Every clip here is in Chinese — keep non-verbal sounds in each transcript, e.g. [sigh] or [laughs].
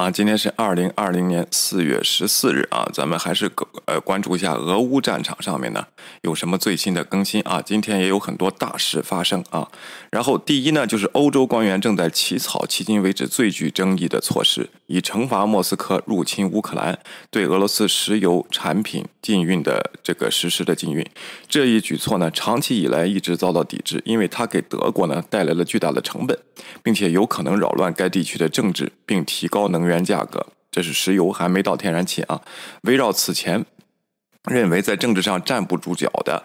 啊，今天是二零二零年四月十四日啊，咱们还是呃关注一下俄乌战场上面呢有什么最新的更新啊？今天也有很多大事发生啊。然后第一呢，就是欧洲官员正在起草迄今为止最具争议的措施，以惩罚莫斯科入侵乌克兰，对俄罗斯石油产品禁运的这个实施的禁运。这一举措呢，长期以来一直遭到抵制，因为它给德国呢带来了巨大的成本，并且有可能扰乱该地区的政治，并提高能源价格。这是石油，还没到天然气啊。围绕此前认为在政治上站不住脚的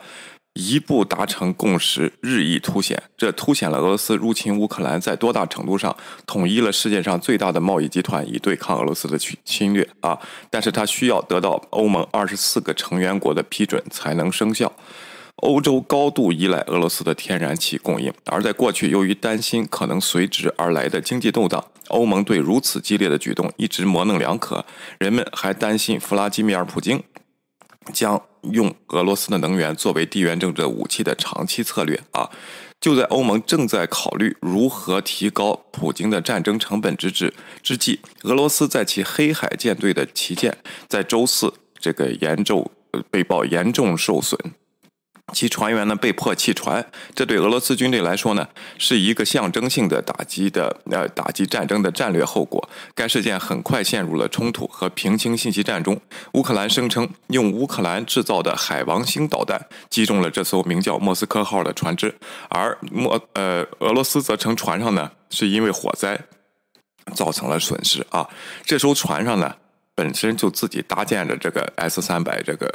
一步达成共识日益凸显，这凸显了俄罗斯入侵乌克兰在多大程度上统一了世界上最大的贸易集团，以对抗俄罗斯的侵侵略啊！但是它需要得到欧盟二十四个成员国的批准才能生效。欧洲高度依赖俄罗斯的天然气供应，而在过去，由于担心可能随之而来的经济动荡，欧盟对如此激烈的举动一直模棱两可。人们还担心弗拉基米尔·普京将用俄罗斯的能源作为地缘政治武器的长期策略啊！就在欧盟正在考虑如何提高普京的战争成本之之之际，俄罗斯在其黑海舰队的旗舰在周四这个严重被曝严重受损。其船员呢被迫弃船，这对俄罗斯军队来说呢是一个象征性的打击的呃打击战争的战略后果。该事件很快陷入了冲突和平清信息战中。乌克兰声称用乌克兰制造的海王星导弹击中了这艘名叫莫斯科号的船只，而莫呃俄罗斯则称船上呢是因为火灾造成了损失啊。这艘船上呢本身就自己搭建着这个 S 三百这个。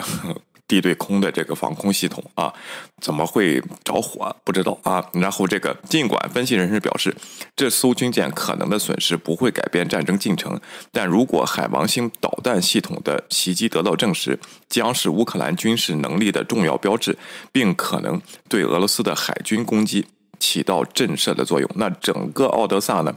地对空的这个防空系统啊，怎么会着火？不知道啊。然后这个，尽管分析人士表示，这艘军舰可能的损失不会改变战争进程，但如果海王星导弹系统的袭击得到证实，将是乌克兰军事能力的重要标志，并可能对俄罗斯的海军攻击起到震慑的作用。那整个奥德萨呢？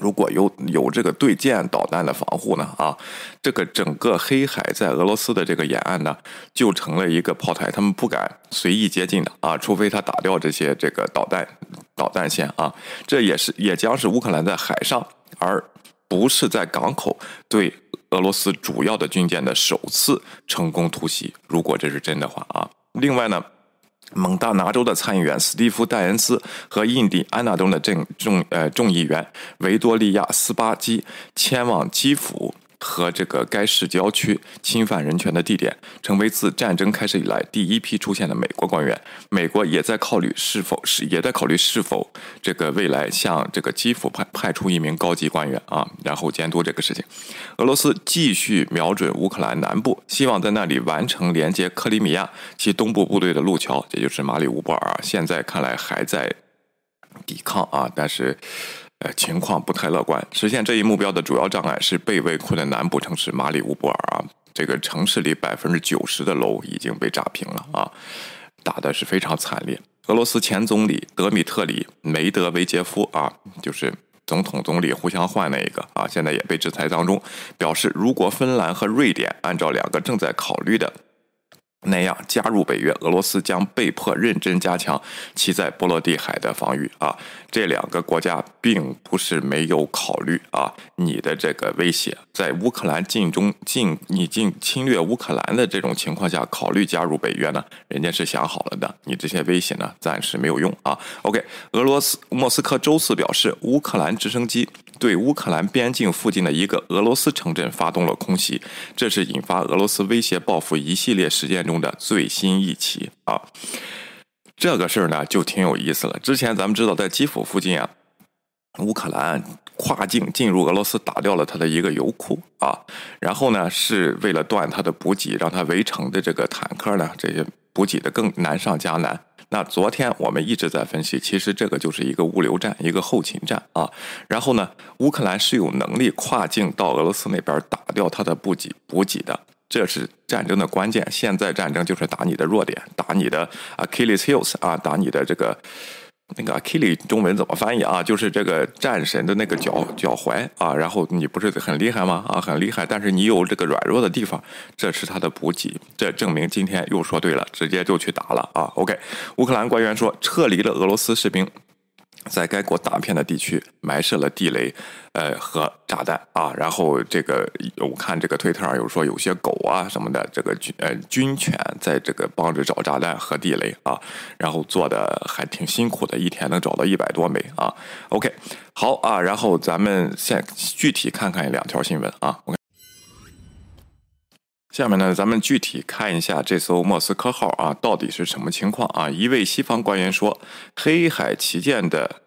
如果有有这个对舰导弹的防护呢，啊，这个整个黑海在俄罗斯的这个沿岸呢，就成了一个炮台，他们不敢随意接近的啊，除非他打掉这些这个导弹导弹线啊，这也是也将是乌克兰在海上，而不是在港口对俄罗斯主要的军舰的首次成功突袭。如果这是真的话啊，另外呢。蒙大拿州的参议员斯蒂夫·戴恩斯和印第安纳州的众众呃众议员维多利亚·斯巴基前往基辅。和这个该市郊区侵犯人权的地点，成为自战争开始以来第一批出现的美国官员。美国也在考虑是否是也在考虑是否这个未来向这个基辅派派出一名高级官员啊，然后监督这个事情。俄罗斯继续瞄准乌克兰南部，希望在那里完成连接克里米亚其东部部队的路桥，也就是马里乌波尔。现在看来还在抵抗啊，但是。呃，情况不太乐观。实现这一目标的主要障碍是被围困的南部城市马里乌波尔啊，这个城市里百分之九十的楼已经被炸平了啊，打的是非常惨烈。俄罗斯前总理德米特里梅德韦杰夫啊，就是总统总理互相换那一个啊，现在也被制裁当中，表示如果芬兰和瑞典按照两个正在考虑的。那样加入北约，俄罗斯将被迫认真加强其在波罗的海的防御啊！这两个国家并不是没有考虑啊，你的这个威胁，在乌克兰进中进你进侵略乌克兰的这种情况下，考虑加入北约呢？人家是想好了的，你这些威胁呢，暂时没有用啊。OK，俄罗斯莫斯科周四表示，乌克兰直升机。对乌克兰边境附近的一个俄罗斯城镇发动了空袭，这是引发俄罗斯威胁报复一系列事件中的最新一起啊！这个事儿呢就挺有意思了。之前咱们知道，在基辅附近啊，乌克兰跨境进入俄罗斯，打掉了他的一个油库啊，然后呢是为了断他的补给，让他围城的这个坦克呢这些补给的更难上加难。那昨天我们一直在分析，其实这个就是一个物流站，一个后勤站啊。然后呢，乌克兰是有能力跨境到俄罗斯那边打掉它的补给补给的，这是战争的关键。现在战争就是打你的弱点，打你的 Achilles heels 啊，打你的这个。那个 Achilles 中文怎么翻译啊？就是这个战神的那个脚脚踝啊。然后你不是很厉害吗？啊，很厉害。但是你有这个软弱的地方，这是他的补给。这证明今天又说对了，直接就去打了啊。OK，乌克兰官员说撤离了俄罗斯士兵。在该国大片的地区埋设了地雷，呃和炸弹啊，然后这个我看这个推特上有说有些狗啊什么的，这个军呃军犬在这个帮着找炸弹和地雷啊，然后做的还挺辛苦的，一天能找到一百多枚啊。OK，好啊，然后咱们现具体看看两条新闻啊。下面呢，咱们具体看一下这艘莫斯科号啊到底是什么情况啊？一位西方官员说，黑海旗舰的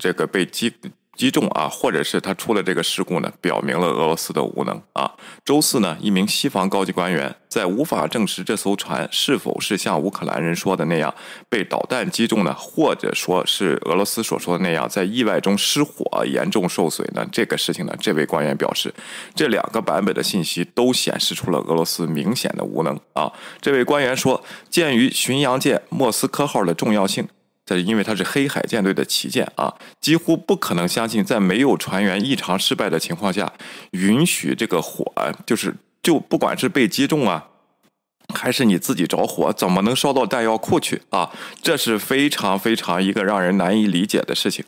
这个被击。击中啊，或者是他出了这个事故呢，表明了俄罗斯的无能啊。周四呢，一名西方高级官员在无法证实这艘船是否是像乌克兰人说的那样被导弹击中呢，或者说是俄罗斯所说的那样在意外中失火严重受损呢？这个事情呢，这位官员表示，这两个版本的信息都显示出了俄罗斯明显的无能啊。这位官员说，鉴于巡洋舰莫斯科号的重要性。这是因为它是黑海舰队的旗舰啊，几乎不可能相信在没有船员异常失败的情况下，允许这个火就是就不管是被击中啊，还是你自己着火，怎么能烧到弹药库去啊？这是非常非常一个让人难以理解的事情。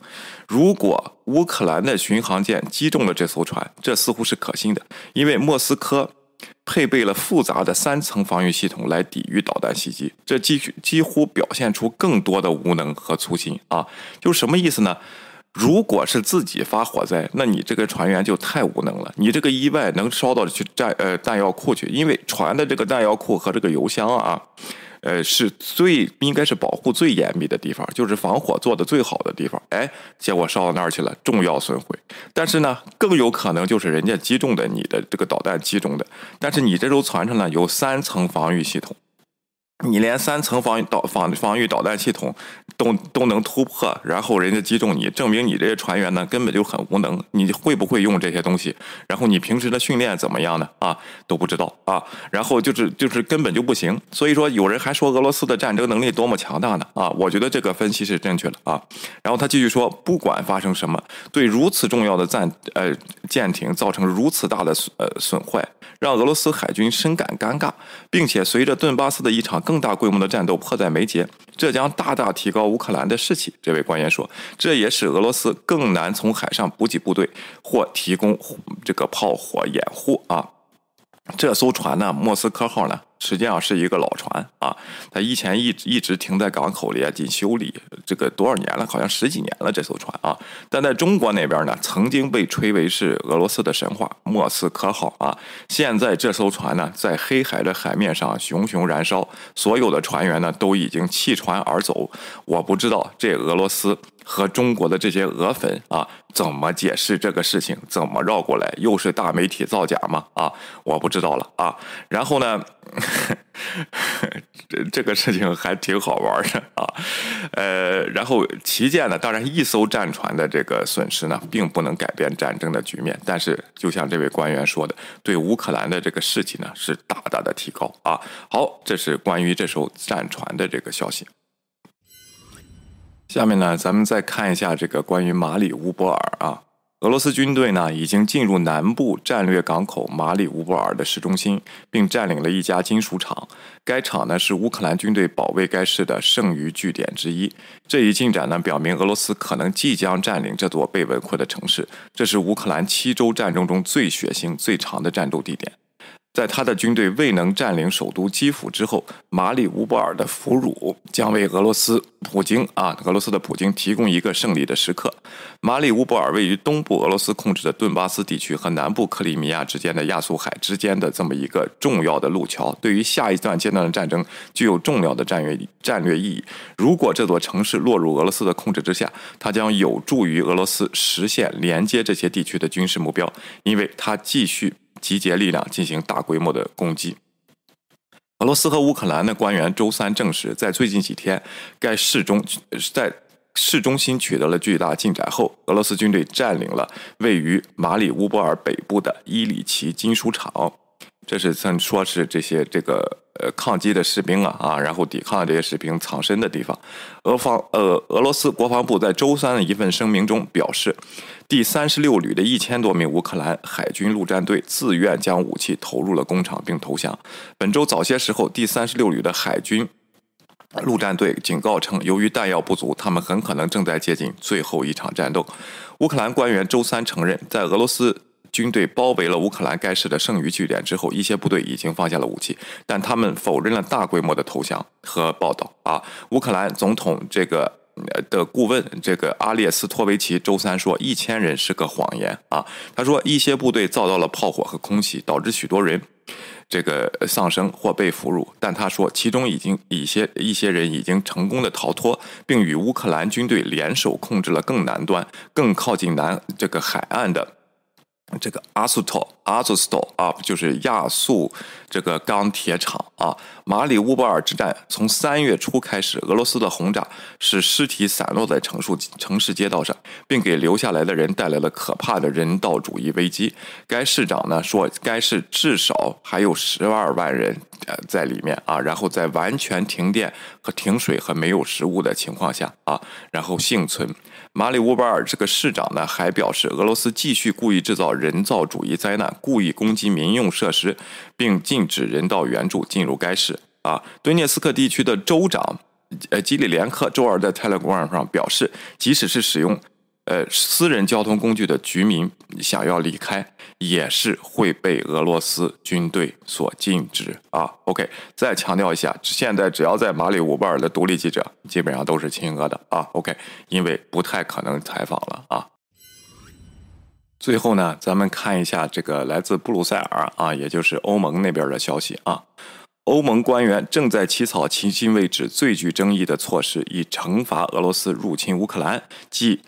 如果乌克兰的巡航舰击中了这艘船，这似乎是可信的，因为莫斯科。配备了复杂的三层防御系统来抵御导弹袭击，这几几乎表现出更多的无能和粗心啊！就什么意思呢？如果是自己发火灾，那你这个船员就太无能了。你这个意外能烧到去弹呃弹药库去，因为船的这个弹药库和这个油箱啊。呃，是最应该是保护最严密的地方，就是防火做的最好的地方。哎，结果烧到那儿去了，重要损毁。但是呢，更有可能就是人家击中的你的这个导弹击中的。但是你这艘船上呢有三层防御系统。你连三层防御导防防御导弹系统都都能突破，然后人家击中你，证明你这些船员呢根本就很无能。你会不会用这些东西？然后你平时的训练怎么样呢？啊，都不知道啊。然后就是就是根本就不行。所以说有人还说俄罗斯的战争能力多么强大呢？啊，我觉得这个分析是正确的啊。然后他继续说，不管发生什么，对如此重要的战呃舰艇造成如此大的损呃损坏，让俄罗斯海军深感尴尬，并且随着顿巴斯的一场。更大规模的战斗迫在眉睫，这将大大提高乌克兰的士气。这位官员说，这也使俄罗斯更难从海上补给部队或提供这个炮火掩护啊。这艘船呢，莫斯科号呢？实际上是一个老船啊，它以前一直一直停在港口里啊，进修理，这个多少年了？好像十几年了。这艘船啊，但在中国那边呢，曾经被吹为是俄罗斯的神话——莫斯科号啊。现在这艘船呢，在黑海的海面上熊熊燃烧，所有的船员呢都已经弃船而走。我不知道这俄罗斯和中国的这些俄粉啊，怎么解释这个事情？怎么绕过来？又是大媒体造假吗？啊，我不知道了啊。然后呢？这 [laughs] 这个事情还挺好玩的啊，呃，然后旗舰呢，当然一艘战船的这个损失呢，并不能改变战争的局面，但是就像这位官员说的，对乌克兰的这个士气呢，是大大的提高啊。好，这是关于这艘战船的这个消息。下面呢，咱们再看一下这个关于马里乌波尔啊。俄罗斯军队呢，已经进入南部战略港口马里乌波尔的市中心，并占领了一家金属厂。该厂呢是乌克兰军队保卫该市的剩余据点之一。这一进展呢，表明俄罗斯可能即将占领这座被围困的城市。这是乌克兰七周战争中最血腥、最长的战斗地点。在他的军队未能占领首都基辅之后，马里乌波尔的俘虏将为俄罗斯普京啊，俄罗斯的普京提供一个胜利的时刻。马里乌波尔位于东部俄罗斯控制的顿巴斯地区和南部克里米亚之间的亚速海之间的这么一个重要的路桥，对于下一段阶段的战争具有重要的战略战略意义。如果这座城市落入俄罗斯的控制之下，它将有助于俄罗斯实现连接这些地区的军事目标，因为它继续。集结力量进行大规模的攻击。俄罗斯和乌克兰的官员周三证实，在最近几天，该市中在市中心取得了巨大进展后，俄罗斯军队占领了位于马里乌波尔北部的伊里奇金属厂。这是曾说是这些这个呃抗击的士兵啊啊，然后抵抗这些士兵藏身的地方。俄方呃俄罗斯国防部在周三的一份声明中表示。第三十六旅的一千多名乌克兰海军陆战队自愿将武器投入了工厂并投降。本周早些时候，第三十六旅的海军陆战队警告称，由于弹药不足，他们很可能正在接近最后一场战斗。乌克兰官员周三承认，在俄罗斯军队包围了乌克兰该市的剩余据点之后，一些部队已经放下了武器，但他们否认了大规模的投降和报道。啊，乌克兰总统这个的顾问这个阿列斯托维奇周三说，一千人是个谎言。啊，他说一些部队遭到了炮火和空袭，导致许多人。这个丧生或被俘虏，但他说，其中已经一些一些人已经成功的逃脱，并与乌克兰军队联手控制了更南端、更靠近南这个海岸的这个阿苏托阿苏斯托啊，就是亚速这个钢铁厂啊。马里乌波尔之战从三月初开始，俄罗斯的轰炸使尸体散落在城市城市街道上，并给留下来的人带来了可怕的人道主义危机。该市长呢说，该市至少还有十二万人呃在里面啊，然后在完全停电和停水和没有食物的情况下啊，然后幸存。马里乌波尔这个市长呢还表示，俄罗斯继续故意制造人造主义灾难，故意攻击民用设施，并禁止人道援助进入该市。啊，顿涅斯克地区的州长呃基里连克周二在 Telegram 上表示，即使是使用呃私人交通工具的居民想要离开，也是会被俄罗斯军队所禁止。啊，OK，再强调一下，现在只要在马里乌波尔的独立记者，基本上都是亲俄的。啊，OK，因为不太可能采访了。啊。最后呢，咱们看一下这个来自布鲁塞尔啊，也就是欧盟那边的消息啊。欧盟官员正在起草迄今为止最具争议的措施，以惩罚俄罗斯入侵乌克兰，即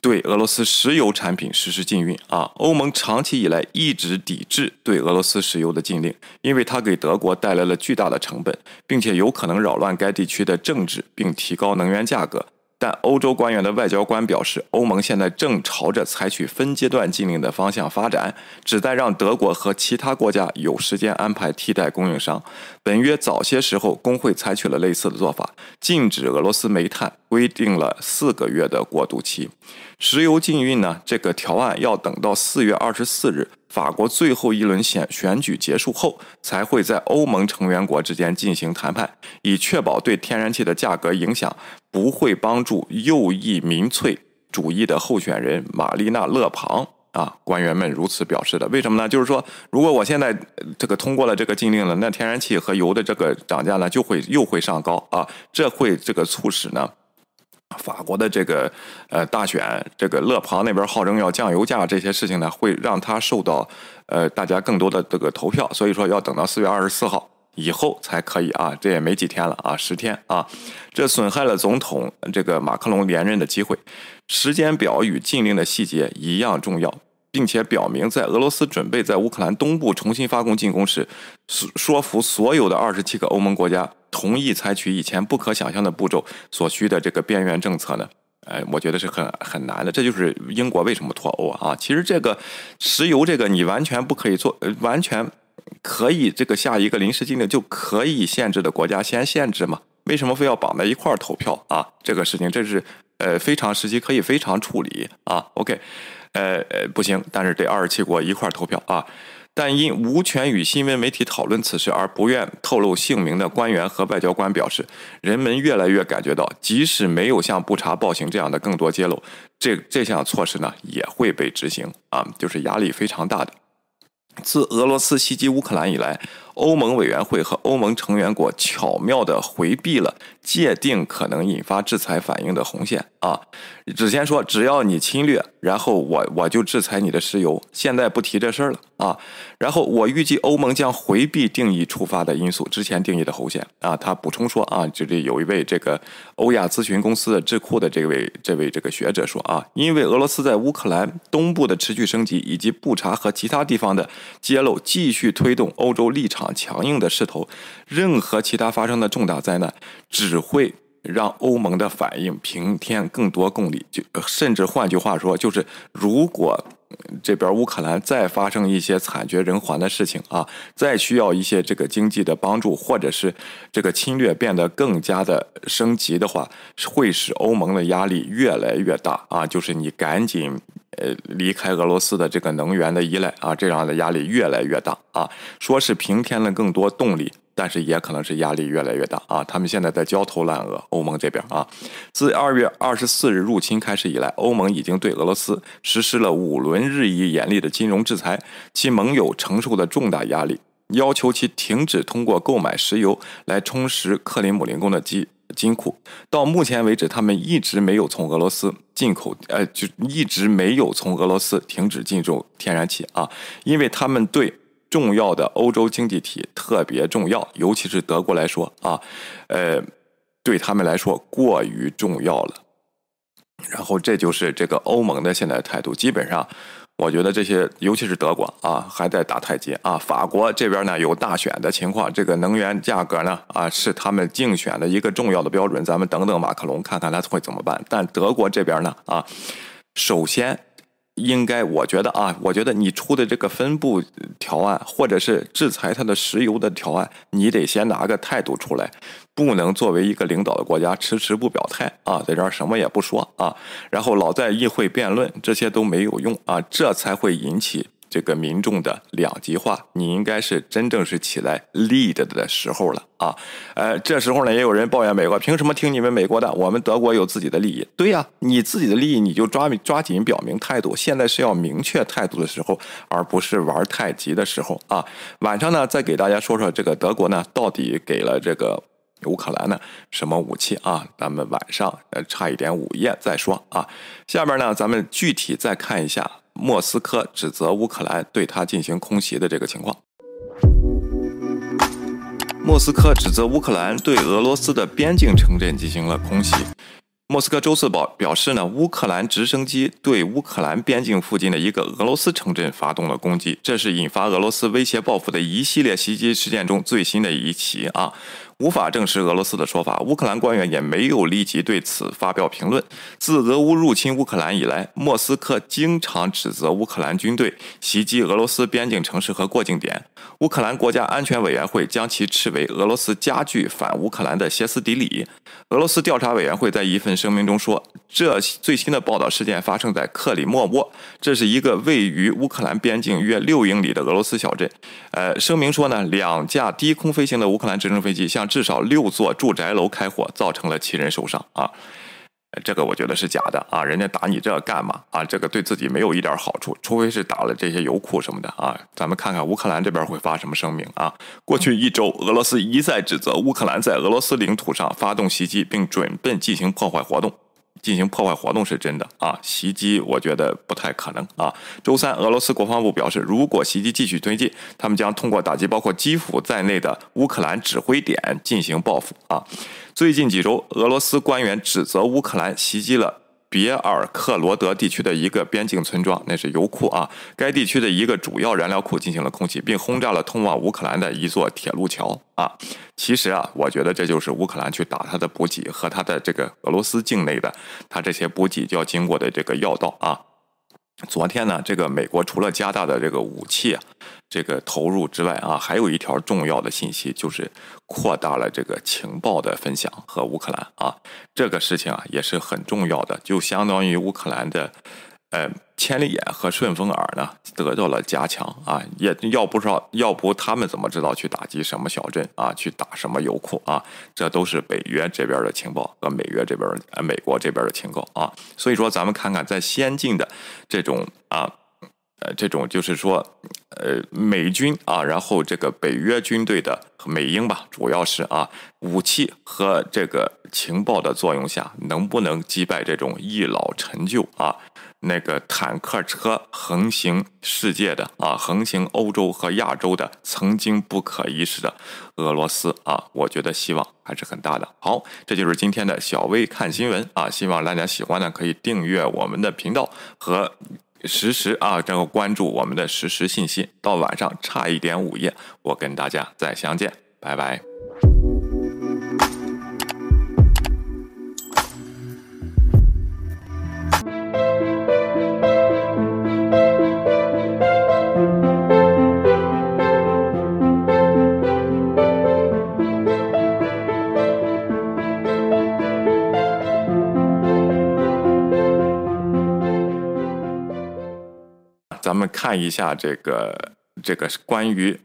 对俄罗斯石油产品实施禁运。啊，欧盟长期以来一直抵制对俄罗斯石油的禁令，因为它给德国带来了巨大的成本，并且有可能扰乱该地区的政治，并提高能源价格。但欧洲官员的外交官表示，欧盟现在正朝着采取分阶段禁令的方向发展，旨在让德国和其他国家有时间安排替代供应商。本月早些时候，工会采取了类似的做法，禁止俄罗斯煤炭，规定了四个月的过渡期。石油禁运呢？这个条案要等到四月二十四日，法国最后一轮选选举结束后，才会在欧盟成员国之间进行谈判，以确保对天然气的价格影响不会帮助右翼民粹主义的候选人玛丽娜·勒庞啊。官员们如此表示的。为什么呢？就是说，如果我现在这个通过了这个禁令了，那天然气和油的这个涨价呢，就会又会上高啊，这会这个促使呢。法国的这个呃大选，这个勒庞那边号称要降油价，这些事情呢，会让他受到呃大家更多的这个投票，所以说要等到四月二十四号以后才可以啊，这也没几天了啊，十天啊，这损害了总统这个马克龙连任的机会，时间表与禁令的细节一样重要。并且表明，在俄罗斯准备在乌克兰东部重新发动进攻时，说服所有的二十七个欧盟国家同意采取以前不可想象的步骤所需的这个边缘政策呢？哎，我觉得是很很难的。这就是英国为什么脱欧啊？其实这个石油这个你完全不可以做，呃完全可以这个下一个临时禁令就可以限制的国家先限制嘛？为什么非要绑在一块儿投票啊？这个事情这是呃非常时期可以非常处理啊。OK。呃呃，不行，但是得二十七国一块投票啊。但因无权与新闻媒体讨论此事而不愿透露姓名的官员和外交官表示，人们越来越感觉到，即使没有像不查暴行这样的更多揭露，这这项措施呢也会被执行啊，就是压力非常大的。自俄罗斯袭击乌克兰以来。欧盟委员会和欧盟成员国巧妙地回避了界定可能引发制裁反应的红线啊！只先说只要你侵略，然后我我就制裁你的石油。现在不提这事儿了啊！然后我预计欧盟将回避定义触发的因素，之前定义的红线啊。他补充说啊，这里有一位这个欧亚咨询公司的智库的这位这位这个学者说啊，因为俄罗斯在乌克兰东部的持续升级，以及布查和其他地方的揭露，继续推动欧洲立场。强硬的势头，任何其他发生的重大灾难，只会让欧盟的反应平添更多公力。就甚至换句话说，就是如果。这边乌克兰再发生一些惨绝人寰的事情啊，再需要一些这个经济的帮助，或者是这个侵略变得更加的升级的话，会使欧盟的压力越来越大啊！就是你赶紧呃离开俄罗斯的这个能源的依赖啊，这样的压力越来越大啊。说是平添了更多动力。但是也可能是压力越来越大啊。他们现在在焦头烂额，欧盟这边啊，自二月二十四日入侵开始以来，欧盟已经对俄罗斯实施了五轮日益严厉的金融制裁，其盟友承受的重大压力，要求其停止通过购买石油来充实克林姆林宫的基。金库到目前为止，他们一直没有从俄罗斯进口，呃，就一直没有从俄罗斯停止进入天然气啊，因为他们对重要的欧洲经济体特别重要，尤其是德国来说啊，呃，对他们来说过于重要了。然后这就是这个欧盟的现在态度，基本上。我觉得这些，尤其是德国啊，还在打太极啊。法国这边呢有大选的情况，这个能源价格呢啊是他们竞选的一个重要的标准。咱们等等马克龙，看看他会怎么办。但德国这边呢啊，首先。应该，我觉得啊，我觉得你出的这个分布条案，或者是制裁它的石油的条案，你得先拿个态度出来，不能作为一个领导的国家迟迟不表态啊，在这儿什么也不说啊，然后老在议会辩论，这些都没有用啊，这才会引起。这个民众的两极化，你应该是真正是起来 lead 的时候了啊！呃，这时候呢，也有人抱怨美国凭什么听你们美国的？我们德国有自己的利益。对呀，你自己的利益你就抓抓紧表明态度。现在是要明确态度的时候，而不是玩太极的时候啊！晚上呢，再给大家说说这个德国呢，到底给了这个乌克兰呢什么武器啊？咱们晚上呃差一点午夜再说啊！下面呢，咱们具体再看一下。莫斯科指责乌克兰对他进行空袭的这个情况。莫斯科指责乌克兰对俄罗斯的边境城镇进行了空袭。莫斯科周四表表示呢，乌克兰直升机对乌克兰边境附近的一个俄罗斯城镇发动了攻击，这是引发俄罗斯威胁报复的一系列袭击事件中最新的一起啊。无法证实俄罗斯的说法，乌克兰官员也没有立即对此发表评论。自俄乌入侵乌克兰以来，莫斯科经常指责乌克兰军队袭击俄罗斯边境城市和过境点。乌克兰国家安全委员会将其斥为俄罗斯加剧反乌克兰的歇斯底里。俄罗斯调查委员会在一份声明中说，这最新的报道事件发生在克里莫沃，这是一个位于乌克兰边境约六英里的俄罗斯小镇。呃，声明说呢，两架低空飞行的乌克兰直升飞机向至少六座住宅楼开火，造成了七人受伤啊！这个我觉得是假的啊！人家打你这干嘛啊？这个对自己没有一点好处，除非是打了这些油库什么的啊！咱们看看乌克兰这边会发什么声明啊？过去一周，俄罗斯一再指责乌克兰在俄罗斯领土上发动袭击，并准备进行破坏活动。进行破坏活动是真的啊，袭击我觉得不太可能啊。周三，俄罗斯国防部表示，如果袭击继续推进，他们将通过打击包括基辅在内的乌克兰指挥点进行报复啊。最近几周，俄罗斯官员指责乌克兰袭击了。别尔克罗德地区的一个边境村庄，那是油库啊。该地区的一个主要燃料库进行了空袭，并轰炸了通往乌克兰的一座铁路桥啊。其实啊，我觉得这就是乌克兰去打他的补给和他的这个俄罗斯境内的他这些补给就要经过的这个要道啊。昨天呢，这个美国除了加大的这个武器啊，这个投入之外啊，还有一条重要的信息，就是扩大了这个情报的分享和乌克兰啊，这个事情啊也是很重要的，就相当于乌克兰的。呃，千里眼和顺风耳呢得到了加强啊，也要不知道，要不他们怎么知道去打击什么小镇啊，去打什么油库啊？这都是北约这边的情报和美约这边呃美国这边的情报啊。所以说，咱们看看在先进的这种啊。呃，这种就是说，呃，美军啊，然后这个北约军队的美英吧，主要是啊，武器和这个情报的作用下，能不能击败这种一老陈旧啊，那个坦克车横行世界的啊，横行欧洲和亚洲的曾经不可一世的俄罗斯啊？我觉得希望还是很大的。好，这就是今天的小微看新闻啊，希望大家喜欢呢，可以订阅我们的频道和。实时啊，这个关注我们的实时信息。到晚上差一点午夜，我跟大家再相见，拜拜。咱们看一下这个这个关于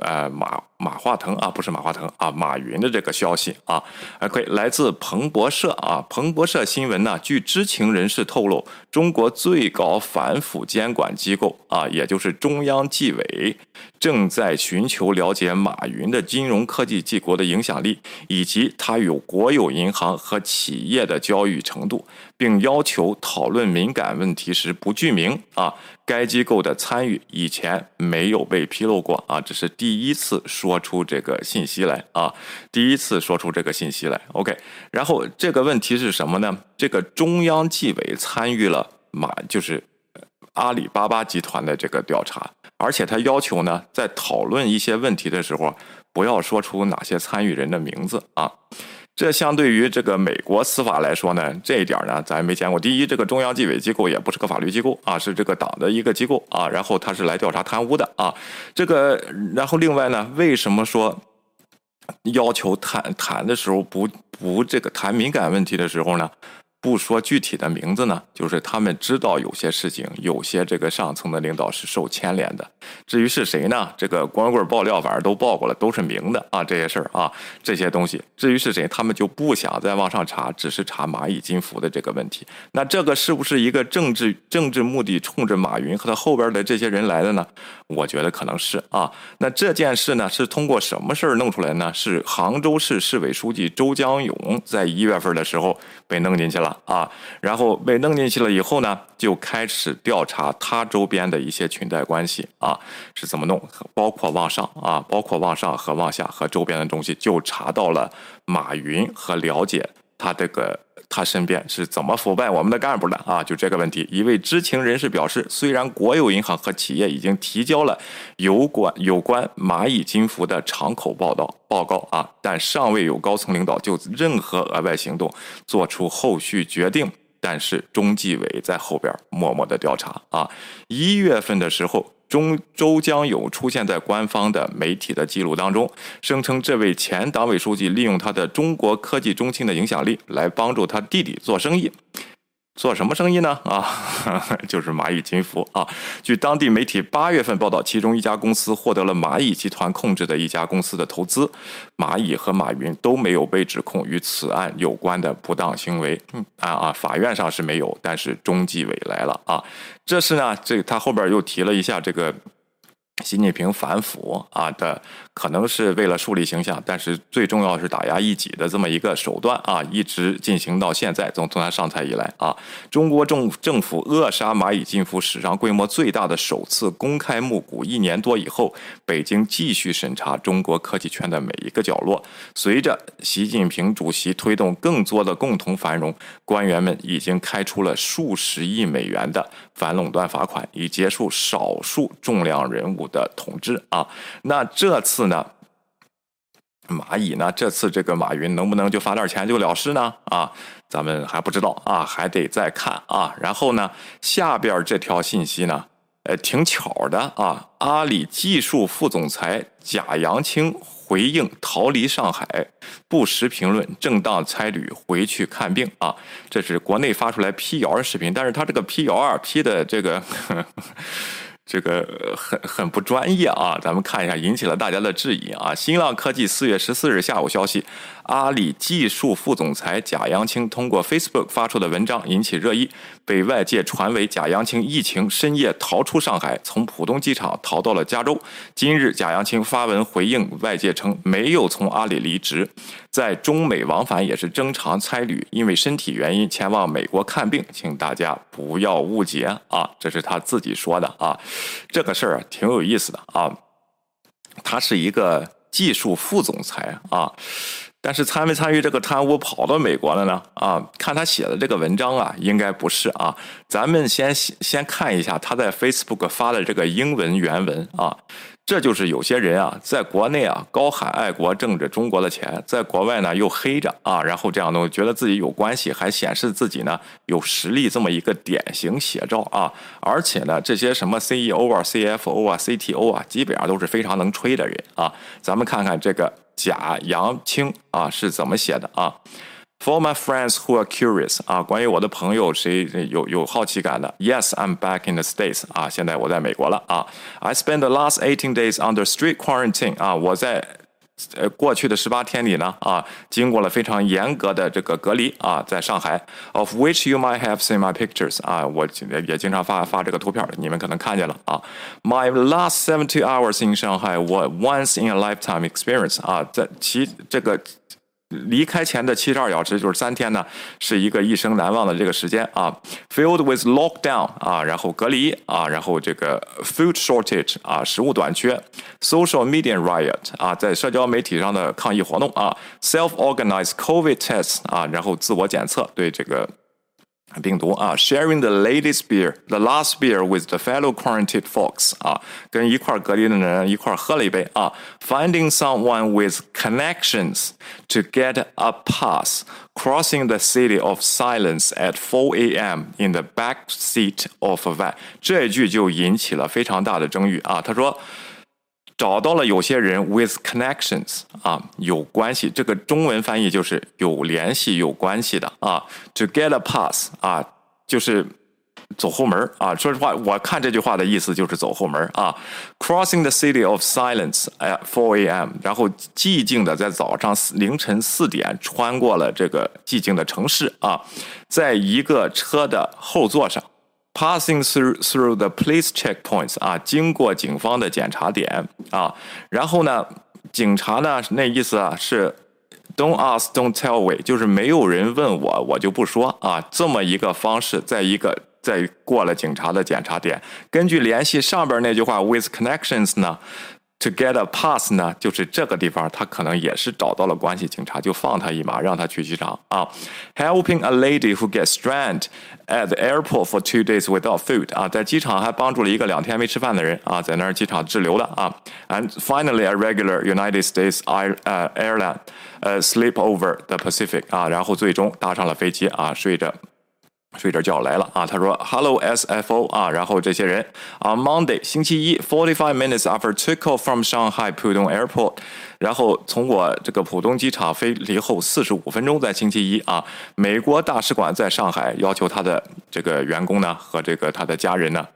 呃马马化腾啊，不是马化腾啊，马云的这个消息啊。OK，来自彭博社啊，彭博社新闻呢，据知情人士透露，中国最高反腐监管机构啊，也就是中央纪委，正在寻求了解马云的金融科技帝国的影响力，以及他与国有银行和企业的交易程度。并要求讨论敏感问题时不具名啊，该机构的参与以前没有被披露过啊，这是第一次说说出这个信息来啊，第一次说出这个信息来。OK，然后这个问题是什么呢？这个中央纪委参与了马，就是阿里巴巴集团的这个调查，而且他要求呢，在讨论一些问题的时候，不要说出哪些参与人的名字啊。这相对于这个美国司法来说呢，这一点呢，咱没见过。第一，这个中央纪委机构也不是个法律机构啊，是这个党的一个机构啊。然后他是来调查贪污的啊。这个，然后另外呢，为什么说要求谈谈的时候不不这个谈敏感问题的时候呢？不说具体的名字呢，就是他们知道有些事情，有些这个上层的领导是受牵连的。至于是谁呢？这个光棍爆料反正都报过了，都是明的啊，这些事儿啊，这些东西。至于是谁，他们就不想再往上查，只是查蚂蚁金服的这个问题。那这个是不是一个政治政治目的，冲着马云和他后边的这些人来的呢？我觉得可能是啊。那这件事呢，是通过什么事儿弄出来呢？是杭州市市委书记周江勇在一月份的时候被弄进去了。啊，然后被弄进去了以后呢，就开始调查他周边的一些裙带关系啊，是怎么弄，包括往上啊，包括往上和往下和周边的东西，就查到了马云和了解他这个。他身边是怎么腐败我们的干部的啊？就这个问题，一位知情人士表示，虽然国有银行和企业已经提交了有关有关蚂蚁金服的敞口报道报告啊，但尚未有高层领导就任何额外行动做出后续决定。但是中纪委在后边默默的调查啊，一月份的时候。中周江友出现在官方的媒体的记录当中，声称这位前党委书记利用他的中国科技中心的影响力来帮助他弟弟做生意。做什么生意呢？啊，[laughs] 就是蚂蚁金服啊。据当地媒体八月份报道，其中一家公司获得了蚂蚁集团控制的一家公司的投资。蚂蚁和马云都没有被指控与此案有关的不当行为。嗯啊啊，法院上是没有，但是中纪委来了啊。这是呢，这他后边又提了一下这个。习近平反腐啊的，可能是为了树立形象，但是最重要是打压异己的这么一个手段啊，一直进行到现在，从从他上台以来啊，中国政政府扼杀蚂蚁金服史上规模最大的首次公开募股一年多以后，北京继续审查中国科技圈的每一个角落。随着习近平主席推动更多的共同繁荣，官员们已经开出了数十亿美元的反垄断罚款，以结束少数重量人物。的统治啊，那这次呢，蚂蚁呢，这次这个马云能不能就罚点钱就了事呢？啊，咱们还不知道啊，还得再看啊。然后呢，下边这条信息呢，呃，挺巧的啊，阿里技术副总裁贾扬青。回应逃离上海，不实评论，正当差旅回去看病啊！这是国内发出来辟谣的视频，但是他这个辟谣啊，辟的这个。[laughs] 这个很很不专业啊！咱们看一下，引起了大家的质疑啊！新浪科技四月十四日下午消息，阿里技术副总裁贾扬青通过 Facebook 发出的文章引起热议，被外界传为贾扬青疫情深夜逃出上海，从浦东机场逃到了加州。今日贾扬青发文回应外界称没有从阿里离职，在中美往返也是正常差旅，因为身体原因前往美国看病，请大家不要误解啊！这是他自己说的啊。这个事儿啊，挺有意思的啊。他是一个技术副总裁啊，但是参没参与这个贪污跑到美国了呢？啊，看他写的这个文章啊，应该不是啊。咱们先先看一下他在 Facebook 发的这个英文原文啊。这就是有些人啊，在国内啊高喊爱国、挣着中国的钱，在国外呢又黑着啊，然后这样东西觉得自己有关系，还显示自己呢有实力，这么一个典型写照啊。而且呢，这些什么 CEO 啊、CFO 啊、CTO 啊，基本上都是非常能吹的人啊。咱们看看这个贾扬青啊是怎么写的啊。For my friends who are curious 啊，关于我的朋友谁有有好奇感的，Yes，I'm back in the States 啊，现在我在美国了啊。I spent the last eighteen days under strict quarantine 啊，我在。呃，过去的十八天里呢，啊，经过了非常严格的这个隔离啊，在上海，of which you might have seen my pictures 啊，我也经常发发这个图片，你们可能看见了啊。My last seventy hours in Shanghai was once in a lifetime experience 啊，在其这个。 离开前的七十二小时就是三天呢，是一个一生难忘的这个时间啊。Filled with lockdown 啊，然后隔离啊，然后这个 food shortage 啊，食物短缺，social media riot 啊，在社交媒体上的抗议活动啊，self-organized COVID tests 啊，然后自我检测对这个。病毒啊，sharing the latest beer, the last beer with the fellow quarantined folks 啊，跟一块隔离的人一块喝了一杯啊，finding someone with connections to get a pass, crossing the city of silence at 4 a.m. in the back seat of a van，这一句就引起了非常大的争议啊，他说。 找到了有些人 with connections 啊，有关系，这个中文翻译就是有联系、有关系的啊。To get a pass 啊，就是走后门啊。说实话，我看这句话的意思就是走后门啊。Crossing the city of silence at 4 a.m.，然后寂静的在早上凌晨四点穿过了这个寂静的城市啊，在一个车的后座上。Passing through through the police checkpoints 啊，经过警方的检查点啊，然后呢，警察呢那意思啊是，Don't ask, don't tell way，就是没有人问我，我就不说啊，这么一个方式，在一个在过了警察的检查点，根据联系上边那句话，with connections 呢。To get a pass 呢，就是这个地方，他可能也是找到了关系，警察就放他一马，让他去机场啊。Helping a lady who gets stranded at the airport for two days without food 啊，在机场还帮助了一个两天没吃饭的人啊，在那儿机场滞留的啊。And finally, a regular United States air 呃 airline 呃 sleep over the Pacific 啊，然后最终搭上了飞机啊，睡着。 睡着觉来了啊！他说：“Hello SFO 啊，然后这些人啊，Monday 星期一，forty five minutes after took off from Shanghai Pudong Airport，然后从我这个浦东机场飞离后四十五分钟，在星期一啊，美国大使馆在上海要求他的这个员工呢和这个他的家人呢。”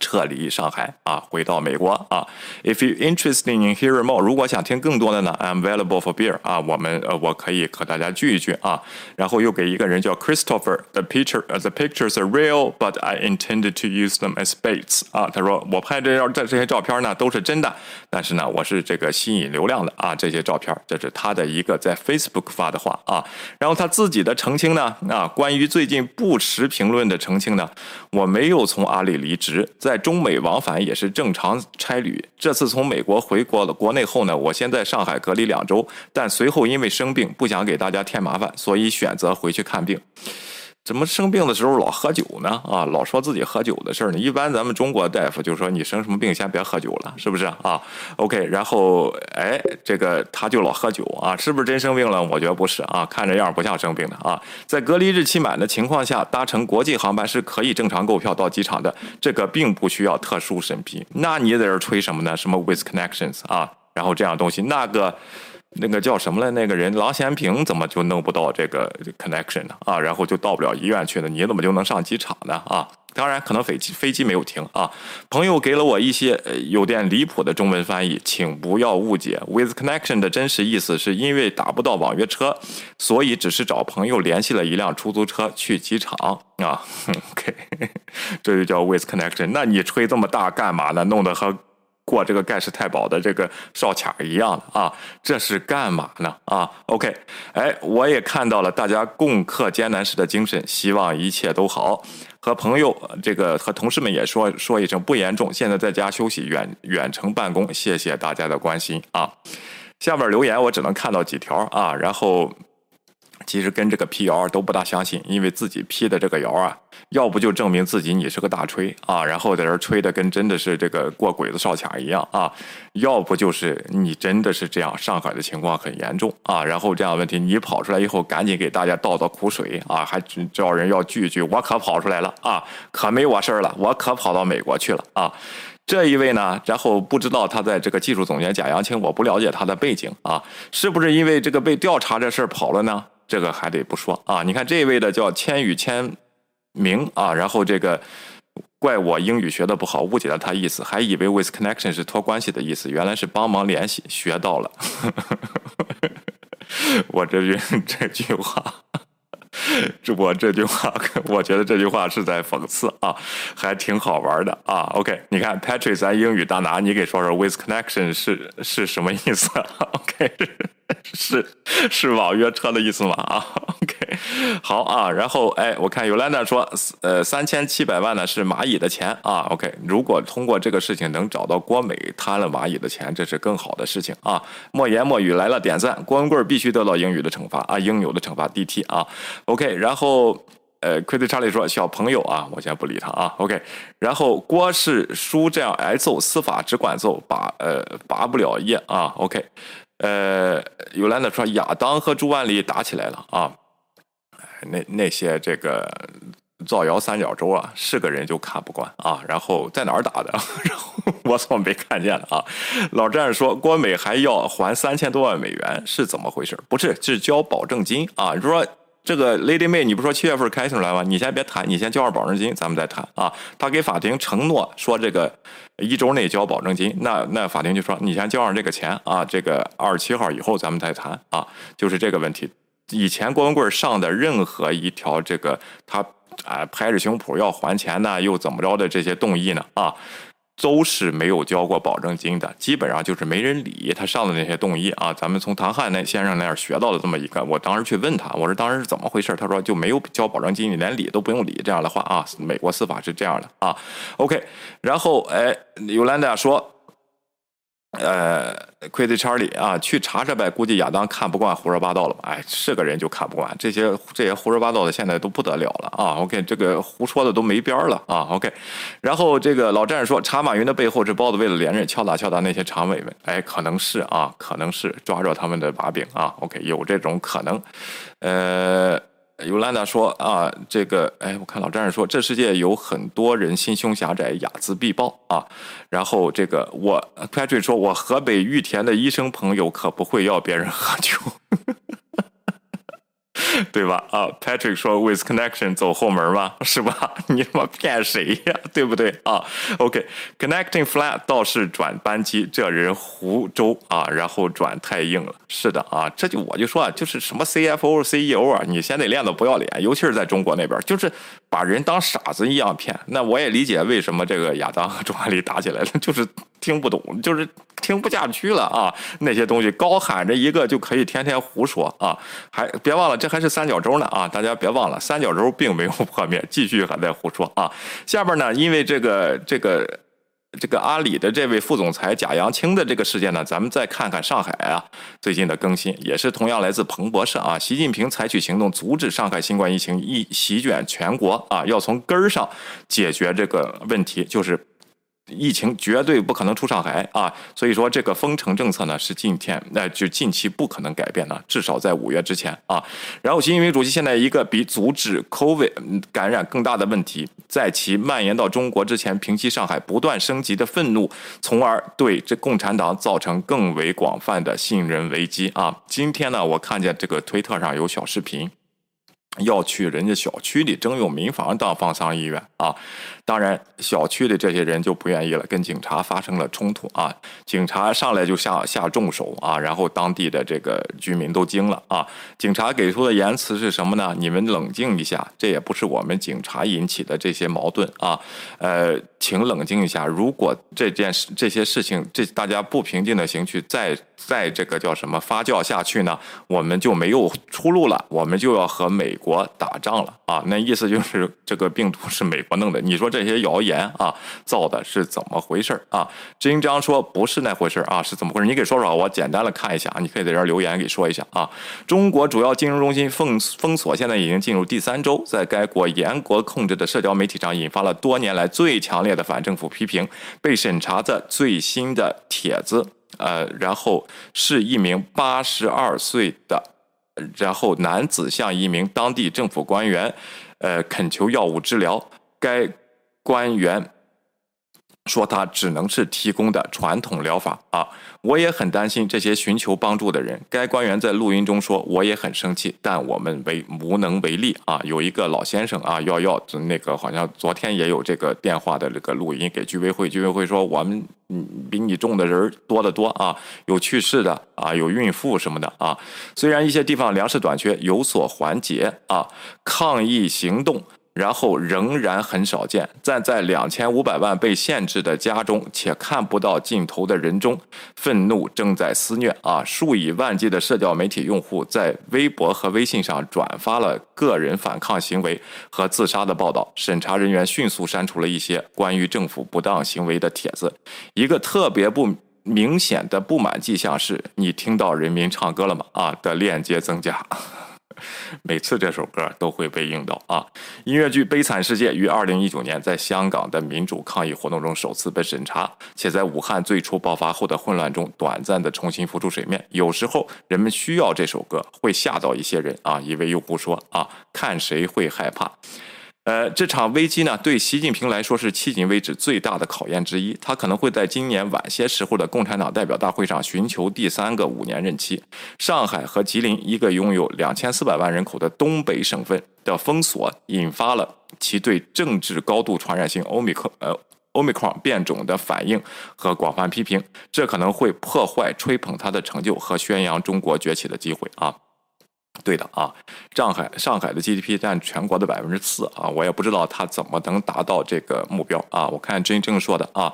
撤离上海啊，回到美国啊。If you interested in hearing more，如果想听更多的呢，I'm available for beer 啊，我们呃我可以和大家聚一聚啊。然后又给一个人叫 Christopher，the picture，the pictures are real，but I intended to use them as baits 啊。他说我拍这这这些照片呢都是真的，但是呢我是这个吸引流量的啊。这些照片，这是他的一个在 Facebook 发的话啊。然后他自己的澄清呢啊，关于最近不实评论的澄清呢，我没有从阿里离职。在中美往返也是正常差旅。这次从美国回国了国内后呢，我先在上海隔离两周，但随后因为生病，不想给大家添麻烦，所以选择回去看病。怎么生病的时候老喝酒呢？啊，老说自己喝酒的事儿呢？一般咱们中国大夫就说你生什么病先别喝酒了，是不是啊？OK，然后哎，这个他就老喝酒啊，是不是真生病了？我觉得不是啊，看着样不像生病的啊。在隔离日期满的情况下，搭乘国际航班是可以正常购票到机场的，这个并不需要特殊审批。那你在这吹什么呢？什么 with connections 啊？然后这样东西那个。那个叫什么来？那个人郎咸平怎么就弄不到这个 connection 呢？啊，然后就到不了医院去呢？你怎么就能上机场呢？啊，当然可能飞机飞机没有停啊。朋友给了我一些呃有点离谱的中文翻译，请不要误解。With connection 的真实意思是因为打不到网约车，所以只是找朋友联系了一辆出租车去机场啊。[laughs] OK，这就叫 with connection。那你吹这么大干嘛呢？弄得和。过这个盖世太保的这个哨卡一样的啊，这是干嘛呢？啊，OK，哎，我也看到了大家共克艰难时的精神，希望一切都好。和朋友这个和同事们也说说一声不严重，现在在家休息，远远程办公。谢谢大家的关心啊。下面留言我只能看到几条啊，然后。其实跟这个辟谣都不大相信，因为自己辟的这个谣啊，要不就证明自己你是个大吹啊，然后在这吹的跟真的是这个过鬼子哨卡一样啊，要不就是你真的是这样，上海的情况很严重啊，然后这样问题你跑出来以后，赶紧给大家倒倒苦水啊，还叫人要聚聚，我可跑出来了啊，可没我事儿了，我可跑到美国去了啊。这一位呢，然后不知道他在这个技术总监贾扬青，我不了解他的背景啊，是不是因为这个被调查这事儿跑了呢？这个还得不说啊。你看这位的叫千与千明啊，然后这个怪我英语学的不好，误解了他意思，还以为 with connection 是托关系的意思，原来是帮忙联系，学到了。[laughs] 我这句这句话。这我这句话，我觉得这句话是在讽刺啊，还挺好玩的啊。OK，你看 Patrick 咱英语大拿，你给说说 with connection 是是什么意思？[laughs] OK，[laughs] 是是网约车的意思吗？[laughs] 啊，OK，好啊。然后哎，我看 Yolanda 说，呃，三千七百万呢是蚂蚁的钱啊。OK，如果通过这个事情能找到郭美贪了蚂蚁的钱，这是更好的事情啊。莫言莫语来了，点赞，郭文贵必须得到英语的惩罚啊，应有的惩罚 DT 啊。OK，然后，呃，Crazy Charlie 说小朋友啊，我先不理他啊。OK，然后郭是书这样挨揍，司法只管揍，拔呃拔不了业啊。OK，呃有来那说亚当和朱万里打起来了啊，那那些这个造谣三角洲啊，是个人就看不惯啊。然后在哪儿打的？[laughs] 然后我怎么没看见呢啊？老战士说郭美还要还三千多万美元，是怎么回事？不是，是交保证金啊。你说。这个 Lady May，你不说七月份开出来吗？你先别谈，你先交上保证金，咱们再谈啊。他给法庭承诺说这个一周内交保证金，那那法庭就说你先交上这个钱啊，这个二十七号以后咱们再谈啊，就是这个问题。以前郭文贵上的任何一条这个他啊拍着胸脯要还钱呢，又怎么着的这些动议呢啊？都是没有交过保证金的，基本上就是没人理他上的那些动议啊。咱们从唐汉那先生那儿学到了这么一个，我当时去问他，我说当时是怎么回事？他说就没有交保证金，你连理都不用理这样的话啊。美国司法是这样的啊。OK，然后哎，尤兰达说。呃，Crazy Charlie 啊，去查查呗。估计亚当看不惯胡说八道了吧？哎，是个人就看不惯这些这些胡说八道的，现在都不得了了啊。OK，这个胡说的都没边儿了啊。OK，然后这个老战士说，查马云的背后是包子为了连任，敲打敲打那些常委们。哎，可能是啊，可能是抓着他们的把柄啊。OK，有这种可能。呃。尤兰达说啊，这个哎，我看老战士说，这世界有很多人心胸狭窄，睚眦必报啊。然后这个我 Patrick 说，我河北玉田的医生朋友可不会要别人喝酒。[laughs] [laughs] 对吧？啊，Patrick 说 with connection 走后门吗？[laughs] 是吧？[laughs] 你他妈骗谁呀？对不对啊？OK，connecting flat 倒是转班机，这人湖州啊，然后转太硬了。是的啊，这就我就说啊，就是什么 CFO、CEO 啊，你先得练的不要脸，尤其是在中国那边，就是把人当傻子一样骗。那我也理解为什么这个亚当和钟汉丽打起来了，就是听不懂，就是听不下去了啊。那些东西高喊着一个就可以天天胡说啊，还别忘了这还是三角洲呢啊！大家别忘了，三角洲并没有破灭，继续还在胡说啊。下边呢，因为这个这个这个阿里的这位副总裁贾扬青的这个事件呢，咱们再看看上海啊最近的更新，也是同样来自彭博社啊。习近平采取行动阻止上海新冠疫情一席卷全国啊，要从根儿上解决这个问题，就是。疫情绝对不可能出上海啊，所以说这个封城政策呢是今天那就近期不可能改变的，至少在五月之前啊。然后习近平主席现在一个比阻止 COVID 感染更大的问题，在其蔓延到中国之前，平息上海不断升级的愤怒，从而对这共产党造成更为广泛的信任危机啊。今天呢，我看见这个推特上有小视频。要去人家小区里征用民房当方舱医院啊！当然，小区里这些人就不愿意了，跟警察发生了冲突啊！警察上来就下下重手啊！然后当地的这个居民都惊了啊！警察给出的言辞是什么呢？你们冷静一下，这也不是我们警察引起的这些矛盾啊！呃，请冷静一下，如果这件事、这些事情，这大家不平静的情绪再再这个叫什么发酵下去呢？我们就没有出路了，我们就要和美。国打仗了啊，那意思就是这个病毒是美国弄的。你说这些谣言啊，造的是怎么回事啊？金章说不是那回事啊，是怎么回事？你给说说，我简单的看一下，你可以在这儿留言给说一下啊。中国主要金融中心封封锁现在已经进入第三周，在该国严格控制的社交媒体上引发了多年来最强烈的反政府批评。被审查的最新的帖子，呃，然后是一名八十二岁的。然后，男子向一名当地政府官员，呃，恳求药物治疗。该官员说他只能是提供的传统疗法啊。我也很担心这些寻求帮助的人。该官员在录音中说：“我也很生气，但我们为无能为力啊。”有一个老先生啊，要要那个好像昨天也有这个电话的这个录音给居委会，居委会说我们比你重的人多得多啊，有去世的啊，有孕妇什么的啊。虽然一些地方粮食短缺有所缓解啊，抗疫行动。然后仍然很少见，站在两千五百万被限制的家中且看不到尽头的人中，愤怒正在肆虐啊！数以万计的社交媒体用户在微博和微信上转发了个人反抗行为和自杀的报道，审查人员迅速删除了一些关于政府不当行为的帖子。一个特别不明显的不满迹象是：你听到人民唱歌了吗？啊的链接增加。[laughs] 每次这首歌都会被用到啊！音乐剧《悲惨世界》于二零一九年在香港的民主抗议活动中首次被审查，且在武汉最初爆发后的混乱中短暂的重新浮出水面。有时候人们需要这首歌，会吓到一些人啊！一位用户说啊，看谁会害怕。呃，这场危机呢，对习近平来说是迄今为止最大的考验之一。他可能会在今年晚些时候的共产党代表大会上寻求第三个五年任期。上海和吉林一个拥有两千四百万人口的东北省份的封锁，引发了其对政治高度传染性欧米克呃欧米克变种的反应和广泛批评。这可能会破坏吹捧他的成就和宣扬中国崛起的机会啊。对的啊，上海上海的 GDP 占全国的百分之四啊，我也不知道他怎么能达到这个目标啊。我看真正说的啊，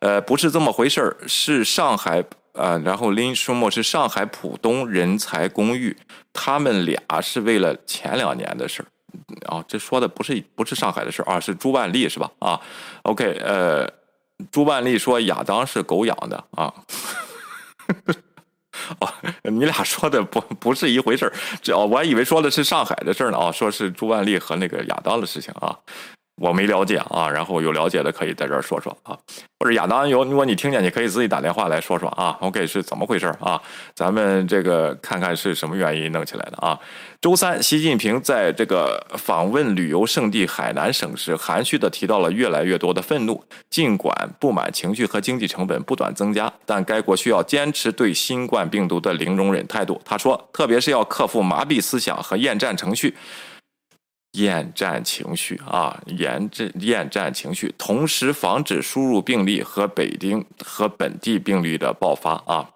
呃，不是这么回事儿，是上海呃，然后林书墨是上海浦东人才公寓，他们俩是为了前两年的事儿啊，这说的不是不是上海的事儿啊，是朱万利是吧？啊，OK，呃，朱万利说亚当是狗养的啊。[laughs] 哦，你俩说的不 [laughs] 不是一回事儿，这哦，我还以为说的是上海的事儿呢啊，说是朱万利和那个亚当的事情啊。我没了解啊，然后有了解的可以在这儿说说啊，或者亚当有，如果你听见，你可以自己打电话来说说啊。OK，是怎么回事啊？咱们这个看看是什么原因弄起来的啊？周三，习近平在这个访问旅游胜地海南省时，含蓄的提到了越来越多的愤怒。尽管不满情绪和经济成本不断增加，但该国需要坚持对新冠病毒的零容忍态度。他说，特别是要克服麻痹思想和厌战程序。厌战情绪啊，严战厌战情绪，同时防止输入病例和北京和本地病例的爆发啊！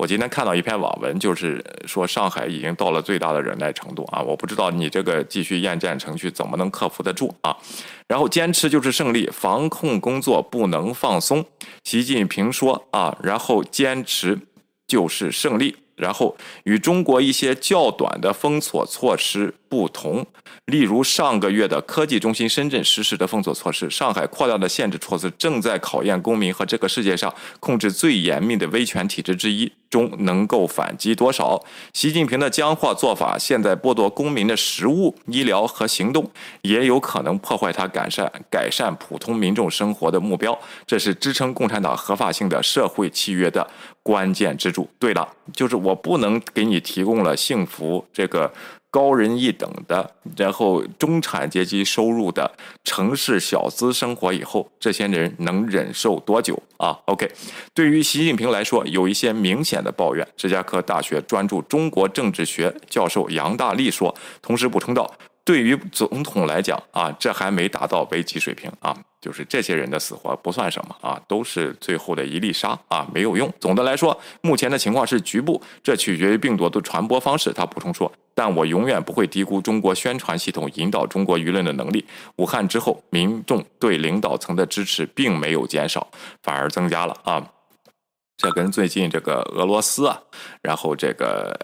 我今天看到一篇网文，就是说上海已经到了最大的忍耐程度啊！我不知道你这个继续厌战程序怎么能克服得住啊？然后坚持就是胜利，防控工作不能放松。习近平说啊，然后坚持就是胜利。然后与中国一些较短的封锁措施不同。例如上个月的科技中心深圳实施的封锁措施，上海扩大的限制措施，正在考验公民和这个世界上控制最严密的威权体制之一中能够反击多少。习近平的僵化做法，现在剥夺公民的食物、医疗和行动，也有可能破坏他改善改善普通民众生活的目标。这是支撑共产党合法性的社会契约的关键支柱。对了，就是我不能给你提供了幸福这个。高人一等的，然后中产阶级收入的城市小资生活以后，这些人能忍受多久啊？OK，对于习近平来说，有一些明显的抱怨。芝加哥大学专注中国政治学教授杨大力说，同时补充道。对于总统来讲啊，这还没达到危机水平啊，就是这些人的死活不算什么啊，都是最后的一粒沙啊，没有用。总的来说，目前的情况是局部，这取决于病毒的传播方式。他补充说，但我永远不会低估中国宣传系统引导中国舆论的能力。武汉之后，民众对领导层的支持并没有减少，反而增加了啊。这跟最近这个俄罗斯啊，然后这个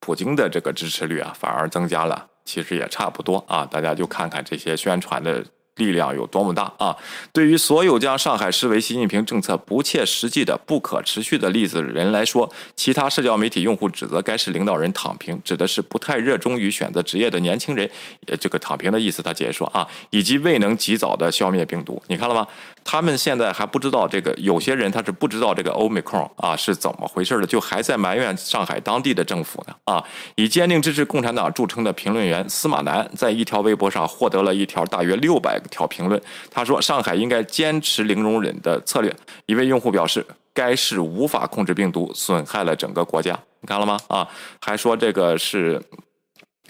普京的这个支持率啊，反而增加了。其实也差不多啊，大家就看看这些宣传的力量有多么大啊！对于所有将上海视为习近平政策不切实际的、不可持续的例子人来说，其他社交媒体用户指责该市领导人躺平，指的是不太热衷于选择职业的年轻人。呃，这个躺平的意思，他解释说啊，以及未能及早的消灭病毒。你看了吗？他们现在还不知道这个，有些人他是不知道这个欧美克啊是怎么回事的，就还在埋怨上海当地的政府呢啊！以坚定支持共产党著称的评论员司马南，在一条微博上获得了一条大约六百条评论。他说：“上海应该坚持零容忍的策略。”一位用户表示：“该市无法控制病毒，损害了整个国家。”你看了吗？啊，还说这个是。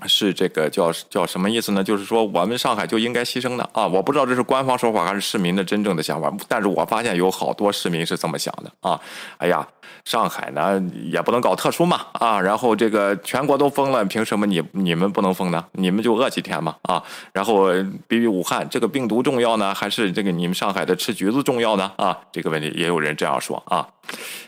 是这个叫叫什么意思呢？就是说我们上海就应该牺牲的啊！我不知道这是官方说法还是市民的真正的想法，但是我发现有好多市民是这么想的啊！哎呀，上海呢也不能搞特殊嘛啊！然后这个全国都封了，凭什么你你们不能封呢？你们就饿几天嘛啊！然后比比武汉这个病毒重要呢，还是这个你们上海的吃橘子重要呢？啊，这个问题也有人这样说啊。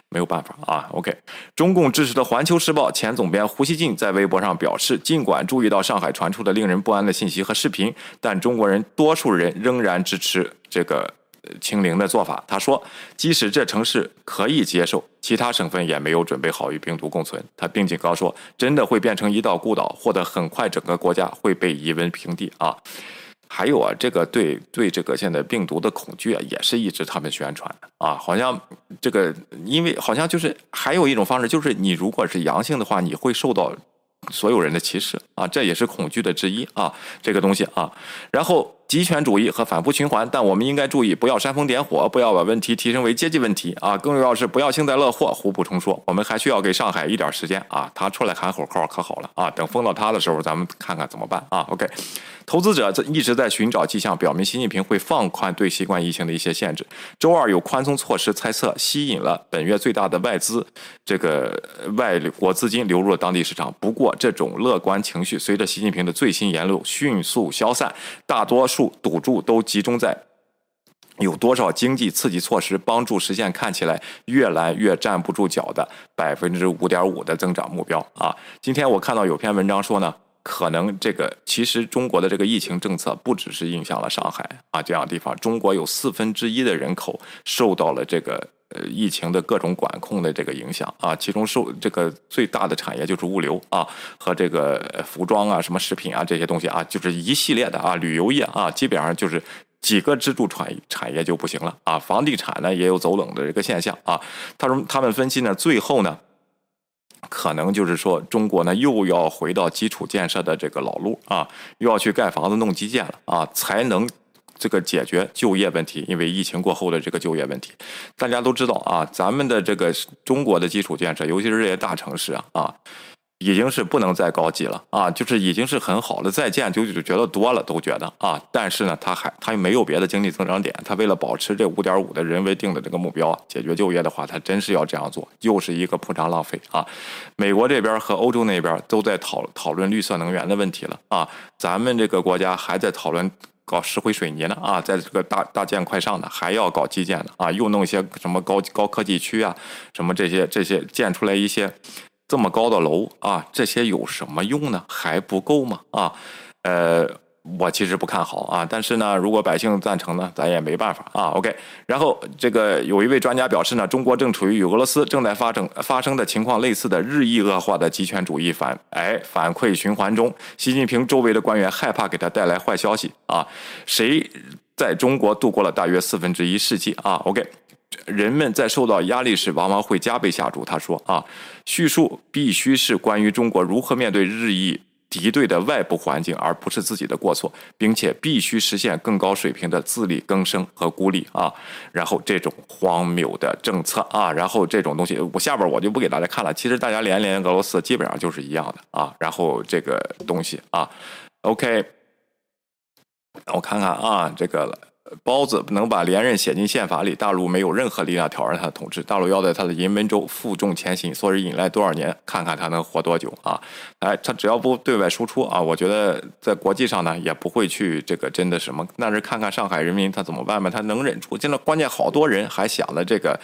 没有办法啊，OK。中共支持的《环球时报》前总编胡锡进在微博上表示，尽管注意到上海传出的令人不安的信息和视频，但中国人多数人仍然支持这个清零的做法。他说，即使这城市可以接受，其他省份也没有准备好与病毒共存。他并警告说，真的会变成一道孤岛，或者很快整个国家会被夷为平地啊。还有啊，这个对对这个现在病毒的恐惧啊，也是一直他们宣传的啊，好像这个因为好像就是还有一种方式，就是你如果是阳性的话，你会受到。所有人的歧视啊，这也是恐惧的之一啊，这个东西啊。然后极权主义和反复循环，但我们应该注意，不要煽风点火，不要把问题提升为阶级问题啊。更重要是不要幸灾乐祸。胡补充说，我们还需要给上海一点时间啊，他出来喊口号可好了啊。等封到他的时候，咱们看看怎么办啊。OK，投资者一直在寻找迹象，表明习近平会放宽对新冠疫情的一些限制。周二有宽松措施猜测吸引了本月最大的外资，这个外国资金流入了当地市场。不过。这种乐观情绪随着习近平的最新言论迅速消散，大多数赌注都集中在有多少经济刺激措施帮助实现看起来越来越站不住脚的百分之五点五的增长目标啊！今天我看到有篇文章说呢，可能这个其实中国的这个疫情政策不只是影响了上海啊这样的地方，中国有四分之一的人口受到了这个。呃，疫情的各种管控的这个影响啊，其中受这个最大的产业就是物流啊，和这个服装啊、什么食品啊这些东西啊，就是一系列的啊，旅游业啊，基本上就是几个支柱产产业就不行了啊。房地产呢也有走冷的这个现象啊。他说他们分析呢，最后呢，可能就是说中国呢又要回到基础建设的这个老路啊，又要去盖房子弄基建了啊，才能。这个解决就业问题，因为疫情过后的这个就业问题，大家都知道啊，咱们的这个中国的基础建设，尤其是这些大城市啊，啊，已经是不能再高级了啊，就是已经是很好了，再建就就觉得多了，都觉得啊，但是呢，它还它又没有别的经济增长点，它为了保持这五点五的人为定的这个目标，解决就业的话，它真是要这样做，又是一个铺张浪费啊。美国这边和欧洲那边都在讨讨论绿色能源的问题了啊，咱们这个国家还在讨论。搞石灰水泥呢啊，在这个大大建快上的，还要搞基建的啊，又弄一些什么高高科技区啊，什么这些这些建出来一些这么高的楼啊，这些有什么用呢？还不够吗？啊，呃。我其实不看好啊，但是呢，如果百姓赞成呢，咱也没办法啊。OK，然后这个有一位专家表示呢，中国正处于与俄罗斯正在发生发生的情况类似的日益恶化的极权主义反哎反馈循环中。习近平周围的官员害怕给他带来坏消息啊。谁在中国度过了大约四分之一世纪啊？OK，人们在受到压力时往往会加倍下注。他说啊，叙述必须是关于中国如何面对日益。敌对的外部环境，而不是自己的过错，并且必须实现更高水平的自力更生和孤立啊！然后这种荒谬的政策啊，然后这种东西，我下边我就不给大家看了。其实大家连连俄罗斯基本上就是一样的啊。然后这个东西啊，OK，我看看啊，这个。包子能把连任写进宪法里，大陆没有任何力量挑战他的统治。大陆要在他的银门州负重前行，所以引来多少年，看看他能活多久啊！哎，他只要不对外输出啊，我觉得在国际上呢也不会去这个真的什么。但是看看上海人民他怎么办吧，他能忍住。现在关键好多人还想着这个，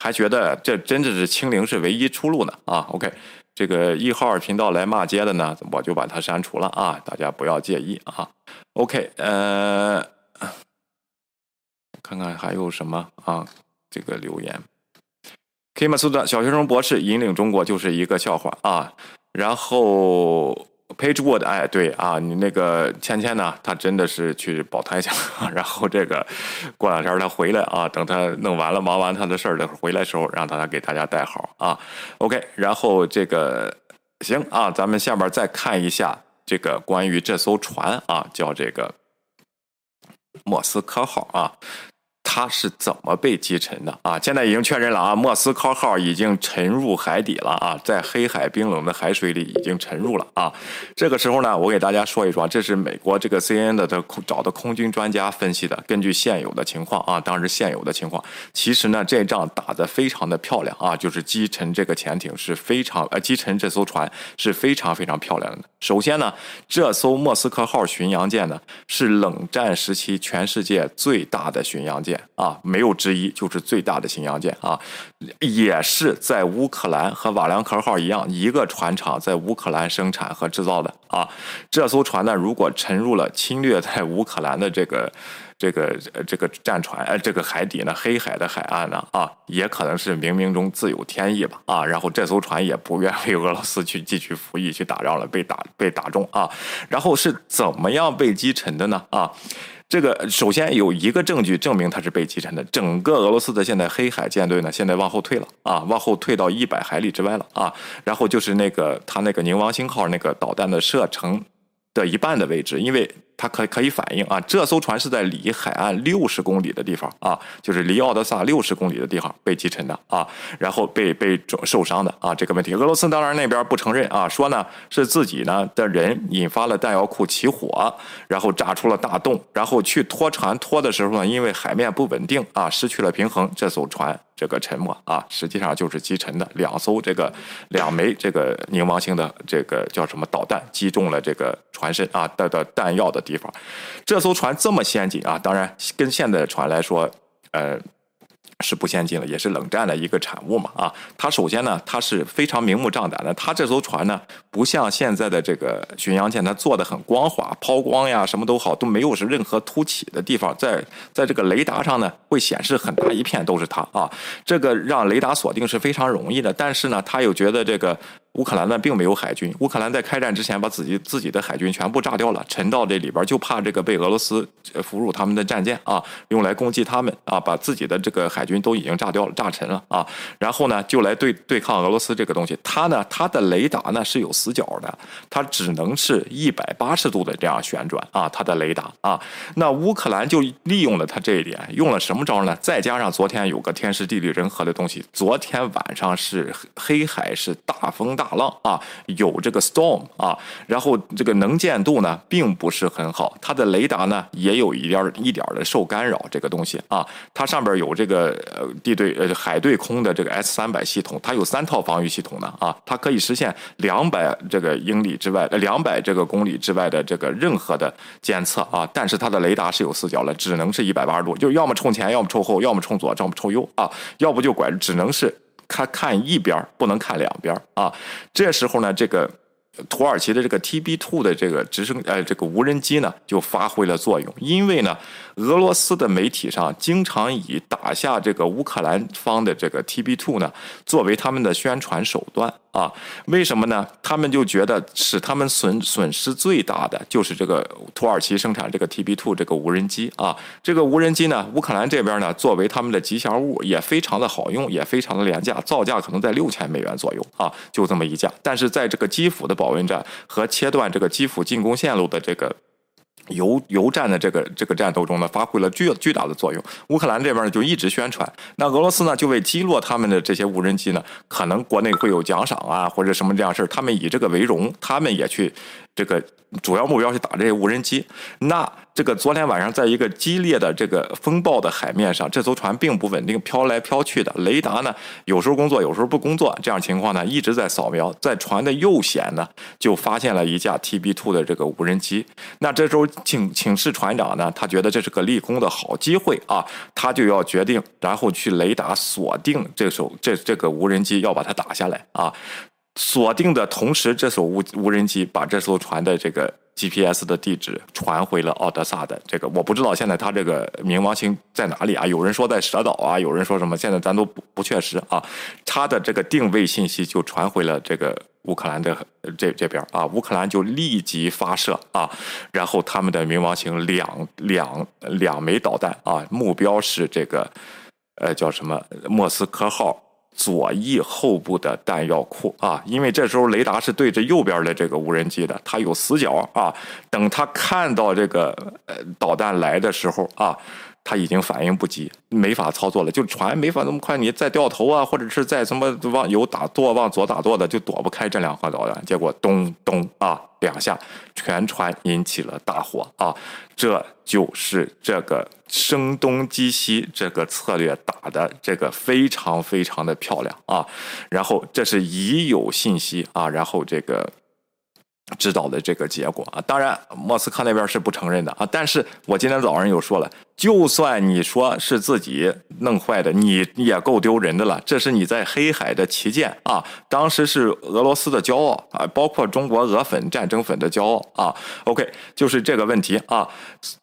还觉得这真的是清零是唯一出路呢啊！OK，这个一号频道来骂街的呢，我就把它删除了啊，大家不要介意啊。OK，呃。看看还有什么啊？这个留言，K 马苏的小学生博士引领中国就是一个笑话啊。然后 Pagewood，哎，对啊，你那个芊芊呢，她真的是去保胎去了，[laughs] 然后这个过两天她回来啊，等她弄完了忙完她的事儿的回来时候，让她给大家带好啊。OK，然后这个行啊，咱们下面再看一下这个关于这艘船啊，叫这个莫斯科号啊。它是怎么被击沉的啊？现在已经确认了啊，莫斯科号已经沉入海底了啊，在黑海冰冷的海水里已经沉入了啊。这个时候呢，我给大家说一说，这是美国这个 CNN 的空找的空军专家分析的，根据现有的情况啊，当时现有的情况，其实呢，这仗打得非常的漂亮啊，就是击沉这个潜艇是非常呃，击沉这艘船是非常非常漂亮的。首先呢，这艘莫斯科号巡洋舰呢，是冷战时期全世界最大的巡洋舰。啊，没有之一，就是最大的巡洋舰啊，也是在乌克兰和瓦良格号一样，一个船厂在乌克兰生产和制造的啊。这艘船呢，如果沉入了侵略在乌克兰的这个这个这个战船，呃，这个海底呢，黑海的海岸呢，啊，也可能是冥冥中自有天意吧啊。然后这艘船也不愿为俄罗斯去继续服役去打仗了，被打被打中啊。然后是怎么样被击沉的呢啊？这个首先有一个证据证明它是被击沉的，整个俄罗斯的现在黑海舰队呢，现在往后退了啊，往后退到一百海里之外了啊，然后就是那个他那个宁王星号那个导弹的射程的一半的位置，因为。它可可以反映啊，这艘船是在离海岸六十公里的地方啊，就是离奥德萨六十公里的地方被击沉的啊，然后被被受伤的啊，这个问题，俄罗斯当然那边不承认啊，说呢是自己呢的人引发了弹药库起火，然后炸出了大洞，然后去拖船拖的时候呢，因为海面不稳定啊，失去了平衡，这艘船这个沉没啊，实际上就是击沉的两艘这个两枚这个冥王星的这个叫什么导弹击中了这个船身啊的的弹药的。地方，这艘船这么先进啊！当然，跟现在的船来说，呃。是不先进了，也是冷战的一个产物嘛啊！它首先呢，它是非常明目张胆的。它这艘船呢，不像现在的这个巡洋舰，它做的很光滑，抛光呀什么都好，都没有是任何凸起的地方。在在这个雷达上呢，会显示很大一片都是它啊。这个让雷达锁定是非常容易的。但是呢，他又觉得这个乌克兰呢并没有海军，乌克兰在开战之前把自己自己的海军全部炸掉了，沉到这里边，就怕这个被俄罗斯俘虏他们的战舰啊，用来攻击他们啊，把自己的这个海。军都已经炸掉了，炸沉了啊！然后呢，就来对对抗俄罗斯这个东西。它呢，它的雷达呢是有死角的，它只能是一百八十度的这样旋转啊。它的雷达啊，那乌克兰就利用了它这一点，用了什么招呢？再加上昨天有个天时地利人和的东西，昨天晚上是黑海是大风大打浪啊，有这个 storm 啊，然后这个能见度呢并不是很好，它的雷达呢也有一点一点的受干扰，这个东西啊，它上边有这个。呃，地对呃海对空的这个 S 三百系统，它有三套防御系统的啊，它可以实现两百这个英里之外，呃两百这个公里之外的这个任何的监测啊，但是它的雷达是有死角的，只能是一百八十度，就要么冲前，要么冲后，要么冲左，要么冲右啊，要不就拐，只能是看看一边，不能看两边啊。这时候呢，这个。土耳其的这个 TB Two 的这个直升呃这个无人机呢就发挥了作用，因为呢俄罗斯的媒体上经常以打下这个乌克兰方的这个 TB Two 呢作为他们的宣传手段啊，为什么呢？他们就觉得使他们损损失最大的就是这个土耳其生产这个 TB Two 这个无人机啊，这个无人机呢乌克兰这边呢作为他们的吉祥物也非常的好用，也非常的廉价，造价可能在六千美元左右啊，就这么一架，但是在这个基辅的保卫战和切断这个基辅进攻线路的这个油油站的这个这个战斗中呢，发挥了巨巨大的作用。乌克兰这边呢就一直宣传，那俄罗斯呢就为击落他们的这些无人机呢，可能国内会有奖赏啊或者什么这样事儿，他们以这个为荣，他们也去这个主要目标是打这些无人机。那这个昨天晚上在一个激烈的这个风暴的海面上，这艘船并不稳定，飘来飘去的。雷达呢，有时候工作，有时候不工作，这样情况呢，一直在扫描。在船的右舷呢，就发现了一架 TB Two 的这个无人机。那这时候请请示船长呢，他觉得这是个立功的好机会啊，他就要决定，然后去雷达锁定这艘这这个无人机，要把它打下来啊。锁定的同时，这艘无无人机把这艘船的这个。GPS 的地址传回了奥德萨的这个，我不知道现在它这个冥王星在哪里啊？有人说在蛇岛啊，有人说什么？现在咱都不不确实啊。它的这个定位信息就传回了这个乌克兰的这这边啊，乌克兰就立即发射啊，然后他们的冥王星两两两枚导弹啊，目标是这个呃叫什么莫斯科号。左翼后部的弹药库啊，因为这时候雷达是对着右边的这个无人机的，它有死角啊。等它看到这个呃导弹来的时候啊。他已经反应不及，没法操作了，就船没法那么快，你再掉头啊，或者是再什么往右打舵，往左打舵的，就躲不开这两颗导弹。结果咚咚啊两下，全船引起了大火啊！这就是这个声东击西这个策略打的这个非常非常的漂亮啊！然后这是已有信息啊，然后这个。知道的这个结果啊，当然莫斯科那边是不承认的啊。但是我今天早上又说了，就算你说是自己弄坏的，你也够丢人的了。这是你在黑海的旗舰啊，当时是俄罗斯的骄傲啊，包括中国俄粉、战争粉的骄傲啊。OK，就是这个问题啊。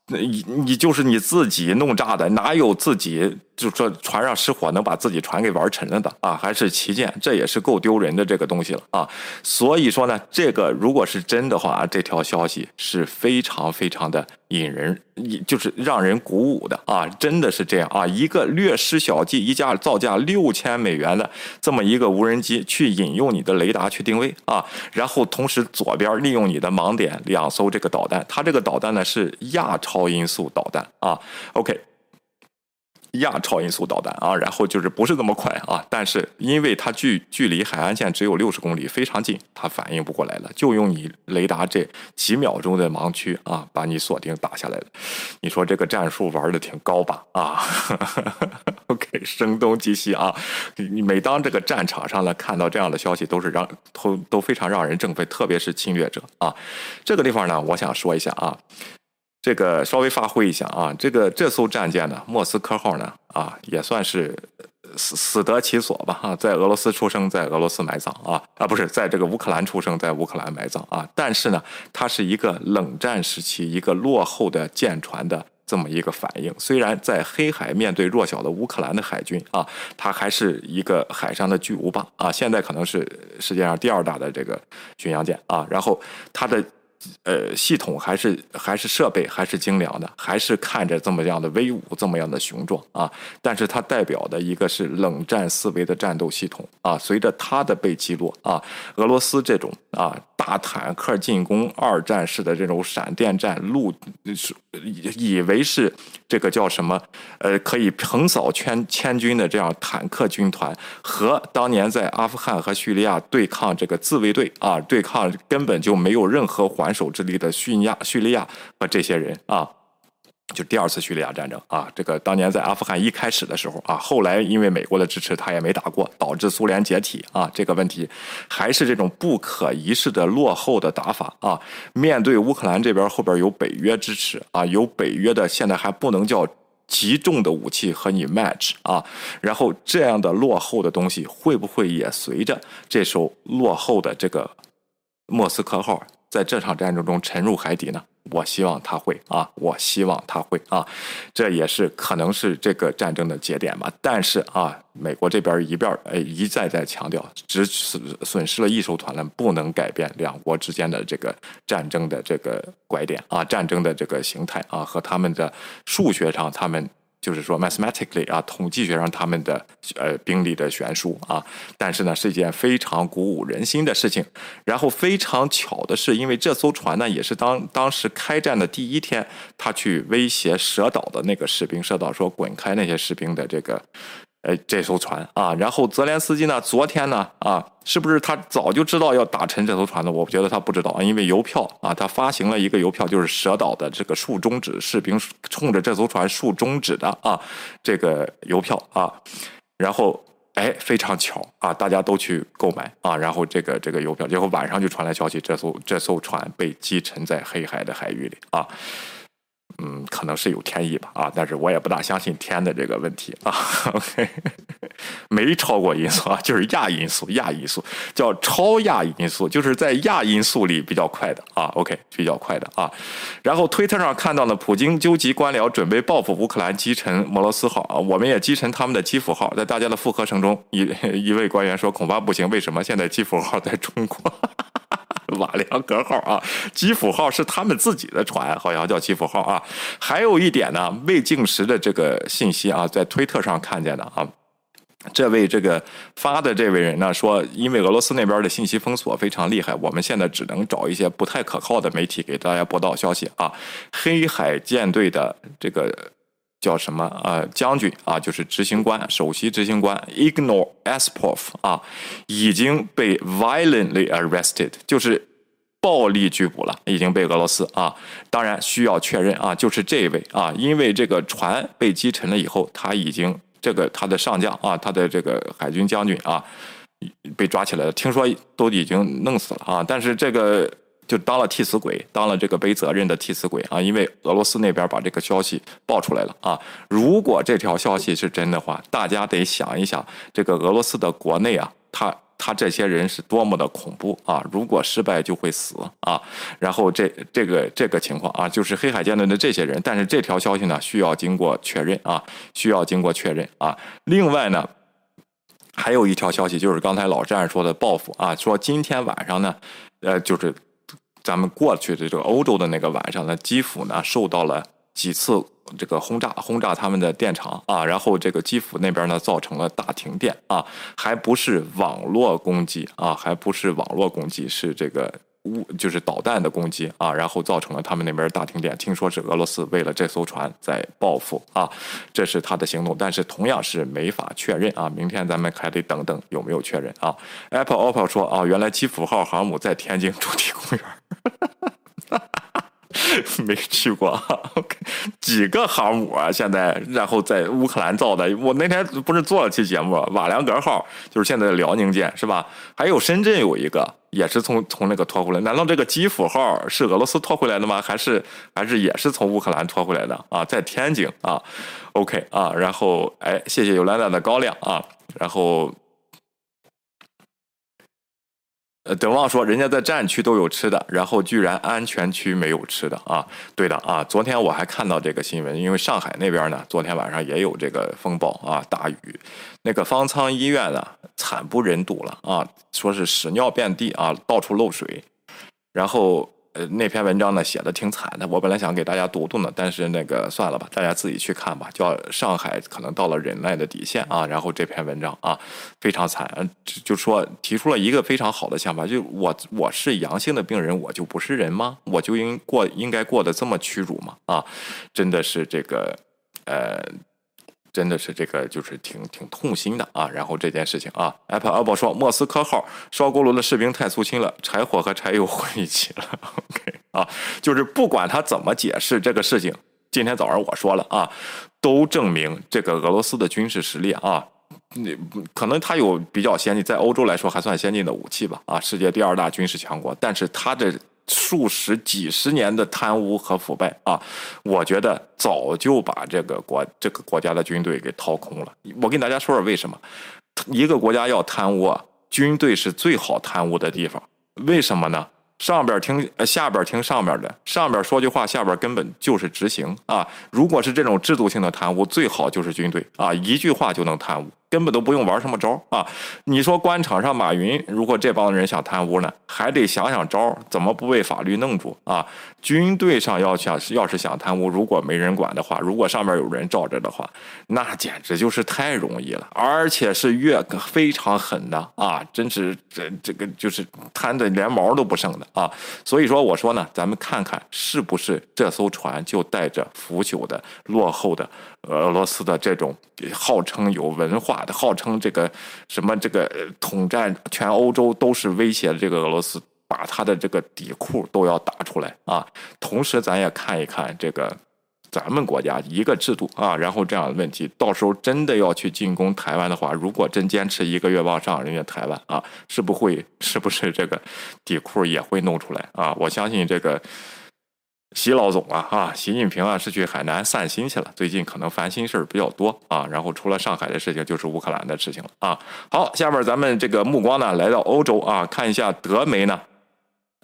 你你就是你自己弄炸的，哪有自己就说船上失火能把自己船给玩沉了的啊？还是旗舰，这也是够丢人的这个东西了啊！所以说呢，这个如果是真的话，这条消息是非常非常的引人，就是让人鼓舞的啊！真的是这样啊！一个略施小计，一架造价六千美元的这么一个无人机，去引用你的雷达去定位啊，然后同时左边利用你的盲点两艘这个导弹，它这个导弹呢是亚超。超音速导弹啊，OK，亚超音速导弹啊，然后就是不是那么快啊，但是因为它距距离海岸线只有六十公里，非常近，它反应不过来了，就用你雷达这几秒钟的盲区啊，把你锁定打下来了。你说这个战术玩的挺高吧？啊，[laughs] OK，声东击西啊，你每当这个战场上呢看到这样的消息，都是让都都非常让人振奋，特别是侵略者啊。这个地方呢，我想说一下啊。这个稍微发挥一下啊，这个这艘战舰呢，莫斯科号呢，啊，也算是死死得其所吧，哈，在俄罗斯出生，在俄罗斯埋葬啊，啊，不是在这个乌克兰出生，在乌克兰埋葬啊，但是呢，它是一个冷战时期一个落后的舰船的这么一个反应，虽然在黑海面对弱小的乌克兰的海军啊，它还是一个海上的巨无霸啊，现在可能是世界上第二大的这个巡洋舰啊，然后它的。呃，系统还是还是设备还是精良的，还是看着这么样的威武，这么样的雄壮啊！但是它代表的一个是冷战思维的战斗系统啊。随着它的被击落啊，俄罗斯这种啊大坦克进攻二战式的这种闪电战陆是以为是这个叫什么呃可以横扫千千军的这样坦克军团，和当年在阿富汗和叙利亚对抗这个自卫队啊，对抗根本就没有任何还。手之力的叙利亚、叙利亚和这些人啊，就第二次叙利亚战争啊，这个当年在阿富汗一开始的时候啊，后来因为美国的支持，他也没打过，导致苏联解体啊。这个问题还是这种不可一世的落后的打法啊。面对乌克兰这边后边有北约支持啊，有北约的现在还不能叫极重的武器和你 match 啊，然后这样的落后的东西会不会也随着这艘落后的这个莫斯科号？在这场战争中沉入海底呢？我希望他会啊，我希望他会啊，这也是可能是这个战争的节点吧。但是啊，美国这边一边哎一再再强调，只损损失了一艘船了，不能改变两国之间的这个战争的这个拐点啊，战争的这个形态啊，和他们的数学上他们。就是说，mathematically 啊，统计学上他们的呃兵力的悬殊啊，但是呢是一件非常鼓舞人心的事情。然后非常巧的是，因为这艘船呢也是当当时开战的第一天，他去威胁蛇岛的那个士兵，蛇岛说滚开那些士兵的这个。哎，这艘船啊，然后泽连斯基呢，昨天呢，啊，是不是他早就知道要打沉这艘船呢？我觉得他不知道，因为邮票啊，他发行了一个邮票，就是蛇岛的这个竖中指士兵冲着这艘船竖中指的啊，这个邮票啊，然后哎，非常巧啊，大家都去购买啊，然后这个这个邮票，结果晚上就传来消息，这艘这艘船被击沉在黑海的海域里啊。嗯，可能是有天意吧，啊，但是我也不大相信天的这个问题啊。[laughs] OK，[laughs] 没超过因素啊，就是亚因素，亚因素叫超亚因素，就是在亚因素里比较快的啊。OK，比较快的啊。然后推特上看到呢，普京纠集官僚准备报复乌克兰，击沉摩罗斯号啊，我们也击沉他们的基辅号。在大家的附和声中，一一位官员说恐怕不行，为什么？现在基辅号在中国。[laughs] 瓦良格号啊，基辅号是他们自己的船，好像叫基辅号啊。还有一点呢，未证实的这个信息啊，在推特上看见的啊。这位这个发的这位人呢说，因为俄罗斯那边的信息封锁非常厉害，我们现在只能找一些不太可靠的媒体给大家播报消息啊。黑海舰队的这个叫什么呃将军啊，就是执行官，首席执行官 Ignor Aspov 啊，已经被 violently arrested，就是。暴力拘捕了，已经被俄罗斯啊，当然需要确认啊，就是这位啊，因为这个船被击沉了以后，他已经这个他的上将啊，他的这个海军将军啊，被抓起来了，听说都已经弄死了啊，但是这个就当了替死鬼，当了这个背责任的替死鬼啊，因为俄罗斯那边把这个消息爆出来了啊，如果这条消息是真的话，大家得想一想，这个俄罗斯的国内啊，他。他这些人是多么的恐怖啊！如果失败就会死啊！然后这这个这个情况啊，就是黑海舰队的这些人。但是这条消息呢，需要经过确认啊，需要经过确认啊。另外呢，还有一条消息，就是刚才老战说的报复啊，说今天晚上呢，呃，就是咱们过去的这个欧洲的那个晚上呢，基辅呢受到了几次。这个轰炸轰炸他们的电厂啊，然后这个基辅那边呢造成了大停电啊，还不是网络攻击啊，还不是网络攻击，是这个物就是导弹的攻击啊，然后造成了他们那边大停电。听说是俄罗斯为了这艘船在报复啊，这是他的行动，但是同样是没法确认啊。明天咱们还得等等有没有确认啊。Apple Oppo 说啊，原来基辅号航母在天津主题公园。[laughs] 没去过，[laughs] OK，，几个航母啊？现在然后在乌克兰造的。我那天不是做了期节目，瓦良格号就是现在的辽宁舰，是吧？还有深圳有一个，也是从从那个拖回来。难道这个基辅号是俄罗斯拖回来的吗？还是还是也是从乌克兰拖回来的啊？在天津啊？OK 啊？然后哎，谢谢尤兰达的高亮啊，然后。呃，德旺说人家在战区都有吃的，然后居然安全区没有吃的啊？对的啊，昨天我还看到这个新闻，因为上海那边呢，昨天晚上也有这个风暴啊，大雨，那个方舱医院呢，惨不忍睹了啊，说是屎尿遍地啊，到处漏水，然后。呃，那篇文章呢写的挺惨的，我本来想给大家读读呢，但是那个算了吧，大家自己去看吧。叫上海可能到了忍耐的底线啊，然后这篇文章啊非常惨，就说提出了一个非常好的想法，就我我是阳性的病人，我就不是人吗？我就应过应该过得这么屈辱吗？啊，真的是这个呃。真的是这个，就是挺挺痛心的啊。然后这件事情啊，Apple Apple 说莫斯科号烧锅炉的士兵太粗心了，柴火和柴油混一起了。[laughs] OK 啊，就是不管他怎么解释这个事情，今天早上我说了啊，都证明这个俄罗斯的军事实力啊，那可能他有比较先进，在欧洲来说还算先进的武器吧啊，世界第二大军事强国，但是他的。数十几十年的贪污和腐败啊，我觉得早就把这个国这个国家的军队给掏空了。我跟大家说说为什么，一个国家要贪污啊，军队是最好贪污的地方。为什么呢？上边听下边听上边的，上边说句话，下边根本就是执行啊。如果是这种制度性的贪污，最好就是军队啊，一句话就能贪污。根本都不用玩什么招啊！你说官场上马云，如果这帮人想贪污呢，还得想想招，怎么不被法律弄住啊？军队上要想要是想贪污，如果没人管的话，如果上面有人罩着的话，那简直就是太容易了，而且是越非常狠的啊！真是这这个就是贪的连毛都不剩的啊！所以说我说呢，咱们看看是不是这艘船就带着腐朽的、落后的。俄罗斯的这种号称有文化号称这个什么这个统战全欧洲都是威胁这个俄罗斯，把他的这个底裤都要打出来啊！同时，咱也看一看这个咱们国家一个制度啊，然后这样的问题，到时候真的要去进攻台湾的话，如果真坚持一个月往上，人家台湾啊，是不会是不是这个底裤也会弄出来啊？我相信这个。习老总啊，啊，习近平啊是去海南散心去了。最近可能烦心事儿比较多啊。然后除了上海的事情，就是乌克兰的事情了啊。好，下面咱们这个目光呢来到欧洲啊，看一下德媒呢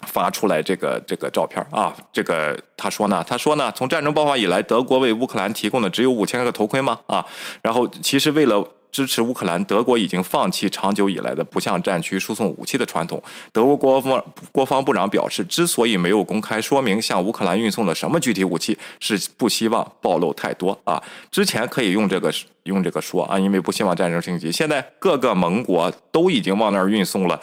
发出来这个这个照片啊。这个他说呢，他说呢，从战争爆发以来，德国为乌克兰提供的只有五千个头盔吗？啊，然后其实为了。支持乌克兰，德国已经放弃长久以来的不向战区输送武器的传统。德国国防国防部长表示，之所以没有公开说明向乌克兰运送了什么具体武器，是不希望暴露太多啊。之前可以用这个。用这个说啊，因为不希望战争升级。现在各个盟国都已经往那儿运送了，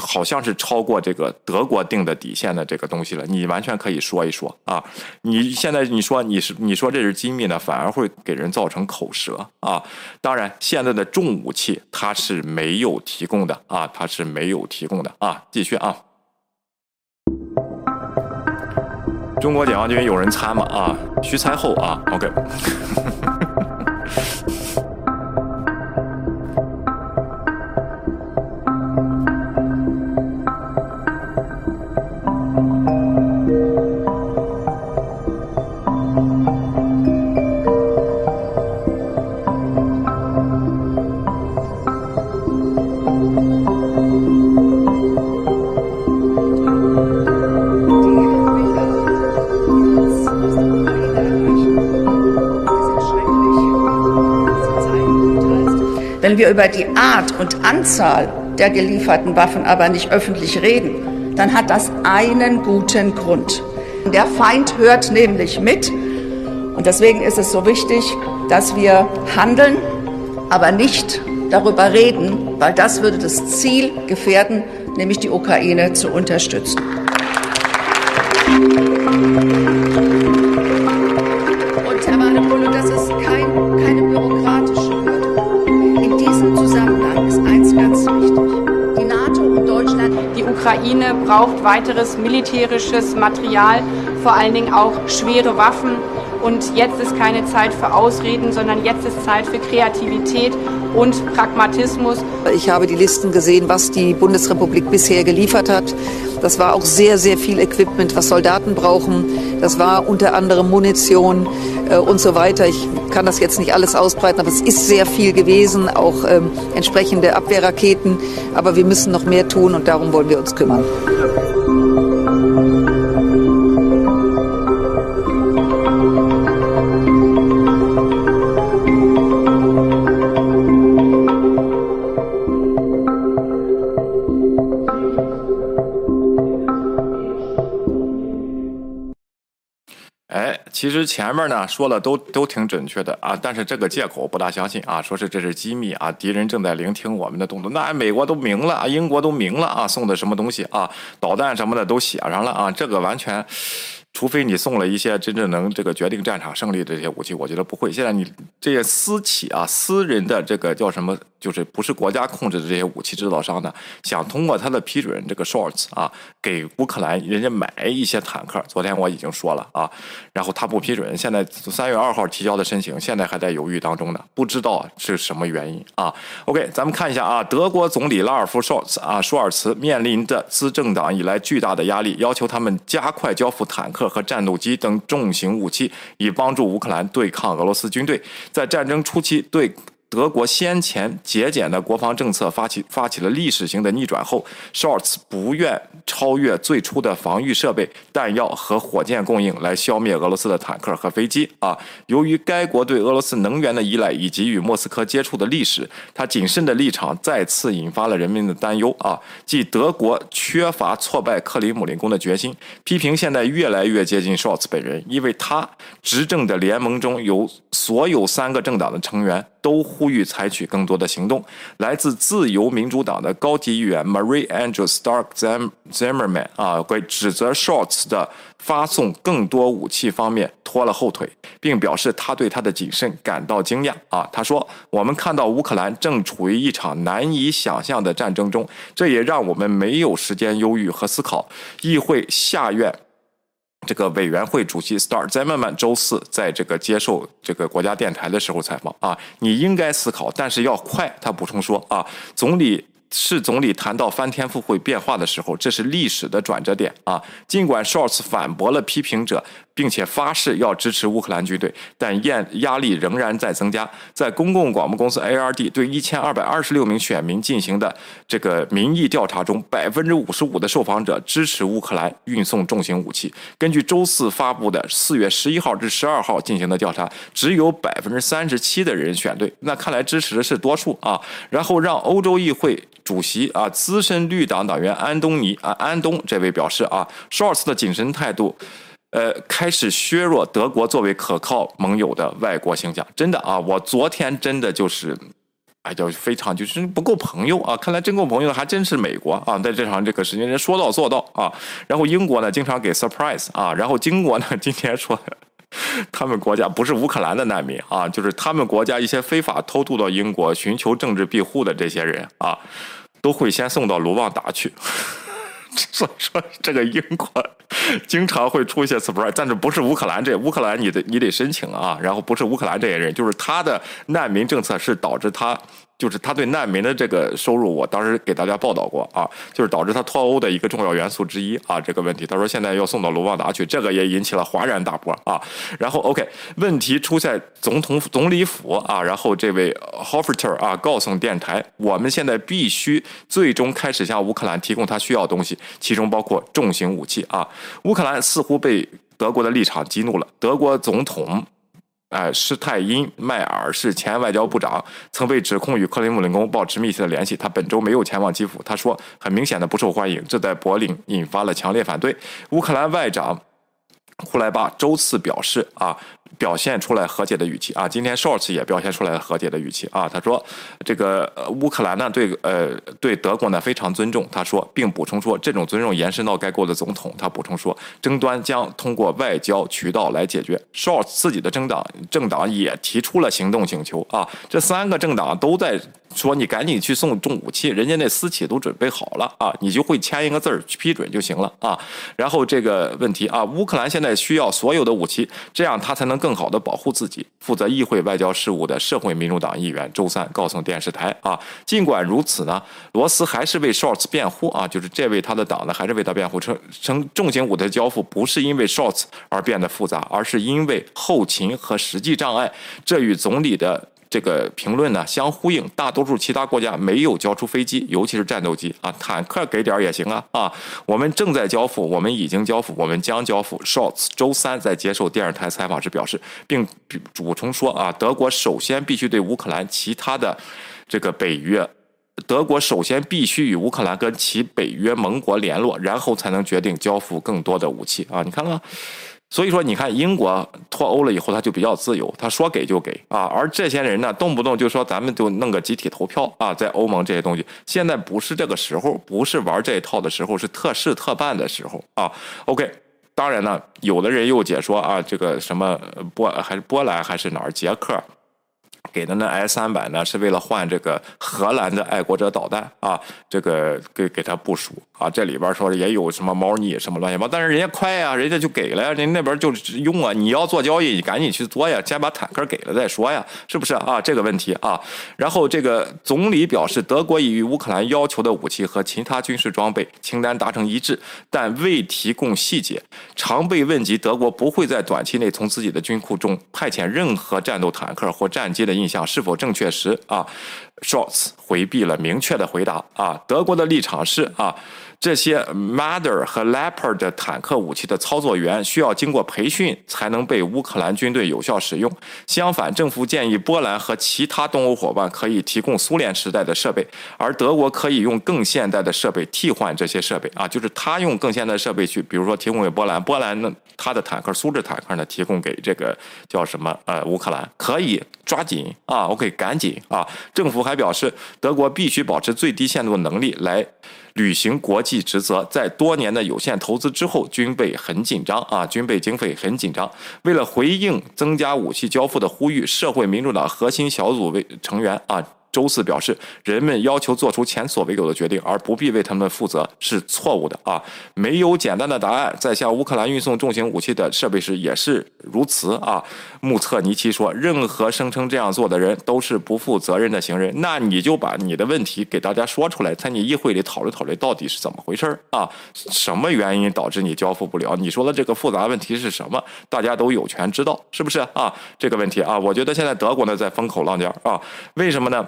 好像是超过这个德国定的底线的这个东西了。你完全可以说一说啊。你现在你说你是你说这是机密呢，反而会给人造成口舌啊。当然，现在的重武器它是没有提供的啊，它是没有提供的啊。继续啊。中国解放军有人参吗？啊，徐才厚啊。OK。[laughs] Wenn wir über die Art und Anzahl der gelieferten Waffen aber nicht öffentlich reden, dann hat das einen guten Grund. Der Feind hört nämlich mit und deswegen ist es so wichtig, dass wir handeln, aber nicht darüber reden, weil das würde das Ziel gefährden, nämlich die Ukraine zu unterstützen. Braucht weiteres militärisches Material, vor allen Dingen auch schwere Waffen. Und jetzt ist keine Zeit für Ausreden, sondern jetzt ist Zeit für Kreativität und Pragmatismus. Ich habe die Listen gesehen, was die Bundesrepublik bisher geliefert hat. Das war auch sehr, sehr viel Equipment, was Soldaten brauchen. Das war unter anderem Munition äh, und so weiter. Ich kann das jetzt nicht alles ausbreiten, aber es ist sehr viel gewesen, auch ähm, entsprechende Abwehrraketen. Aber wir müssen noch mehr tun und darum wollen wir uns kümmern. 其实前面呢说了都都挺准确的啊，但是这个借口不大相信啊，说是这是机密啊，敌人正在聆听我们的动作，那美国都明了，英国都明了啊，送的什么东西啊，导弹什么的都写上了啊，这个完全。除非你送了一些真正能这个决定战场胜利的这些武器，我觉得不会。现在你这些私企啊、私人的这个叫什么，就是不是国家控制的这些武器制造商呢，想通过他的批准，这个 shorts 啊，给乌克兰人家买一些坦克。昨天我已经说了啊，然后他不批准，现在三月二号提交的申请，现在还在犹豫当中呢，不知道是什么原因啊。OK，咱们看一下啊，德国总理拉尔夫 shorts 啊，舒尔茨面临着自政党以来巨大的压力，要求他们加快交付坦克。和战斗机等重型武器，以帮助乌克兰对抗俄罗斯军队。在战争初期，对。德国先前节俭的国防政策发起发起了历史性的逆转后，Shorts 不愿超越最初的防御设备、弹药和火箭供应来消灭俄罗斯的坦克和飞机啊。由于该国对俄罗斯能源的依赖以及与莫斯科接触的历史，他谨慎的立场再次引发了人民的担忧啊。即德国缺乏挫败克里姆林宫的决心，批评现在越来越接近 Shorts 本人，因为他执政的联盟中有所有三个政党的成员。都呼吁采取更多的行动。来自自由民主党的高级议员 Marie-Andrew Stark Zimmerman 啊，会指责 Shorts 的发送更多武器方面拖了后腿，并表示他对他的谨慎感到惊讶啊。他说：“我们看到乌克兰正处于一场难以想象的战争中，这也让我们没有时间忧郁和思考。”议会下院。这个委员会主席 Star 在慢慢周四在这个接受这个国家电台的时候采访啊，你应该思考，但是要快。他补充说啊，总理是总理谈到翻天覆会变化的时候，这是历史的转折点啊！尽管 Shorts 反驳了批评者，并且发誓要支持乌克兰军队，但压压力仍然在增加。在公共广播公司 ARD 对一千二百二十六名选民进行的这个民意调查中，百分之五十五的受访者支持乌克兰运送重型武器。根据周四发布的四月十一号至十二号进行的调查，只有百分之三十七的人选对，那看来支持的是多数啊。然后让欧洲议会。主席啊，资深绿党党员安东尼啊，安东这位表示啊，Shorts 的谨慎态度，呃，开始削弱德国作为可靠盟友的外国形象。真的啊，我昨天真的就是，哎，就非常就是不够朋友啊。看来真够朋友的还真是美国啊，在这场这个时间人说到做到啊。然后英国呢，经常给 surprise 啊。然后英国呢，[laughs] 今天说。[laughs] 他们国家不是乌克兰的难民啊，就是他们国家一些非法偷渡到英国寻求政治庇护的这些人啊，都会先送到卢旺达去。[laughs] 所以说，这个英国经常会出现 surprise，但是不是乌克兰这乌克兰你得你得申请啊，然后不是乌克兰这些人，就是他的难民政策是导致他。就是他对难民的这个收入，我当时给大家报道过啊，就是导致他脱欧的一个重要元素之一啊。这个问题，他说现在要送到卢旺达去，这个也引起了哗然大波啊。然后 OK，问题出在总统总理府啊。然后这位 Hoffer 啊告诉电台，我们现在必须最终开始向乌克兰提供他需要的东西，其中包括重型武器啊。乌克兰似乎被德国的立场激怒了，德国总统。哎，施泰因迈尔是前外交部长，曾被指控与克林姆林宫保持密切的联系。他本周没有前往基辅，他说很明显的不受欢迎，这在柏林引发了强烈反对。乌克兰外长库莱巴周四表示啊。表现出来和解的语气啊，今天 Shorts 也表现出来和解的语气啊。他说，这个乌克兰呢对呃对德国呢非常尊重。他说，并补充说，这种尊重延伸到该国的总统。他补充说，争端将通过外交渠道来解决。Shorts 自己的政党政党也提出了行动请求啊。这三个政党都在说，你赶紧去送重武器，人家那私企都准备好了啊，你就会签一个字儿去批准就行了啊。然后这个问题啊，乌克兰现在需要所有的武器，这样他才能。更好的保护自己。负责议会外交事务的社会民主党议员周三告诉电视台：“啊，尽管如此呢，罗斯还是为 Shorts 辩护啊，就是这位他的党呢，还是为他辩护，称称重型武的交付不是因为 Shorts 而变得复杂，而是因为后勤和实际障碍。这与总理的。”这个评论呢相呼应，大多数其他国家没有交出飞机，尤其是战斗机啊，坦克给点也行啊啊！我们正在交付，我们已经交付，我们将交付。Shorts 周三在接受电视台采访时表示，并补充说啊，德国首先必须对乌克兰其他的这个北约，德国首先必须与乌克兰跟其北约盟国联络，然后才能决定交付更多的武器啊！你看看。所以说，你看英国脱欧了以后，他就比较自由，他说给就给啊。而这些人呢，动不动就说咱们就弄个集体投票啊，在欧盟这些东西，现在不是这个时候，不是玩这一套的时候，是特事特办的时候啊。OK，当然呢，有的人又解说啊，这个什么波还是波兰还是哪儿捷克。给的那 S 三百呢，是为了换这个荷兰的爱国者导弹啊，这个给给他部署啊。这里边说也有什么猫腻什么乱七八糟，但是人家快呀，人家就给了呀，人那边就用啊。你要做交易，你赶紧去做呀，先把坦克给了再说呀，是不是啊？这个问题啊。然后这个总理表示，德国已与乌克兰要求的武器和其他军事装备清单达成一致，但未提供细节。常被问及德国不会在短期内从自己的军库中派遣任何战斗坦克或战机的印。印象是否正确时啊，Shorts 回避了明确的回答啊。德国的立场是啊。这些 Mother 和 Leopard 坦克武器的操作员需要经过培训才能被乌克兰军队有效使用。相反，政府建议波兰和其他东欧伙伴可以提供苏联时代的设备，而德国可以用更现代的设备替换这些设备。啊，就是他用更现代设备去，比如说提供给波兰，波兰呢他的坦克苏制坦克呢提供给这个叫什么呃乌克兰，可以抓紧啊，OK，赶紧啊。政府还表示，德国必须保持最低限度的能力来。履行国际职责，在多年的有限投资之后，军备很紧张啊，军备经费很紧张。为了回应增加武器交付的呼吁，社会民主党核心小组为成员啊。周四表示，人们要求做出前所未有的决定，而不必为他们负责，是错误的啊！没有简单的答案。在向乌克兰运送重型武器的设备时，也是如此啊。穆特尼奇说，任何声称这样做的人都是不负责任的行人。那你就把你的问题给大家说出来，在你议会里讨论讨论到底是怎么回事儿啊？什么原因导致你交付不了？你说的这个复杂问题是什么？大家都有权知道，是不是啊？这个问题啊，我觉得现在德国呢在风口浪尖儿啊。为什么呢？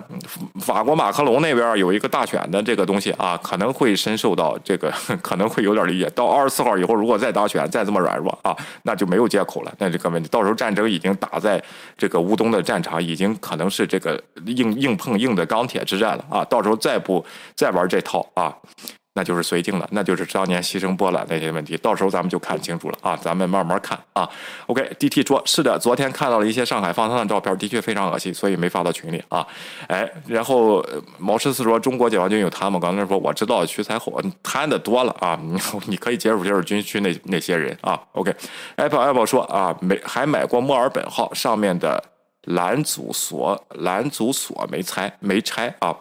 法国马克龙那边有一个大选的这个东西啊，可能会深受到这个，[laughs] 可能会有点理解。到二十四号以后，如果再大选再这么软弱啊，那就没有借口了。那这个问题，到时候战争已经打在这个乌东的战场，已经可能是这个硬硬碰硬的钢铁之战了啊！到时候再不再玩这套啊？那就是绥靖了，那就是当年牺牲波兰那些问题，到时候咱们就看清楚了啊，咱们慢慢看啊。OK，DT 说，是的，昨天看到了一些上海放枪的照片，的确非常恶心，所以没发到群里啊。哎，然后毛十四说，中国解放军有贪吗？刚才说我知道徐才厚贪的多了啊，[laughs] 你可以接触接触军区那那些人啊。OK，Apple Apple 说啊，没还买过墨尔本号上面的拦阻锁，拦阻锁没拆没拆啊。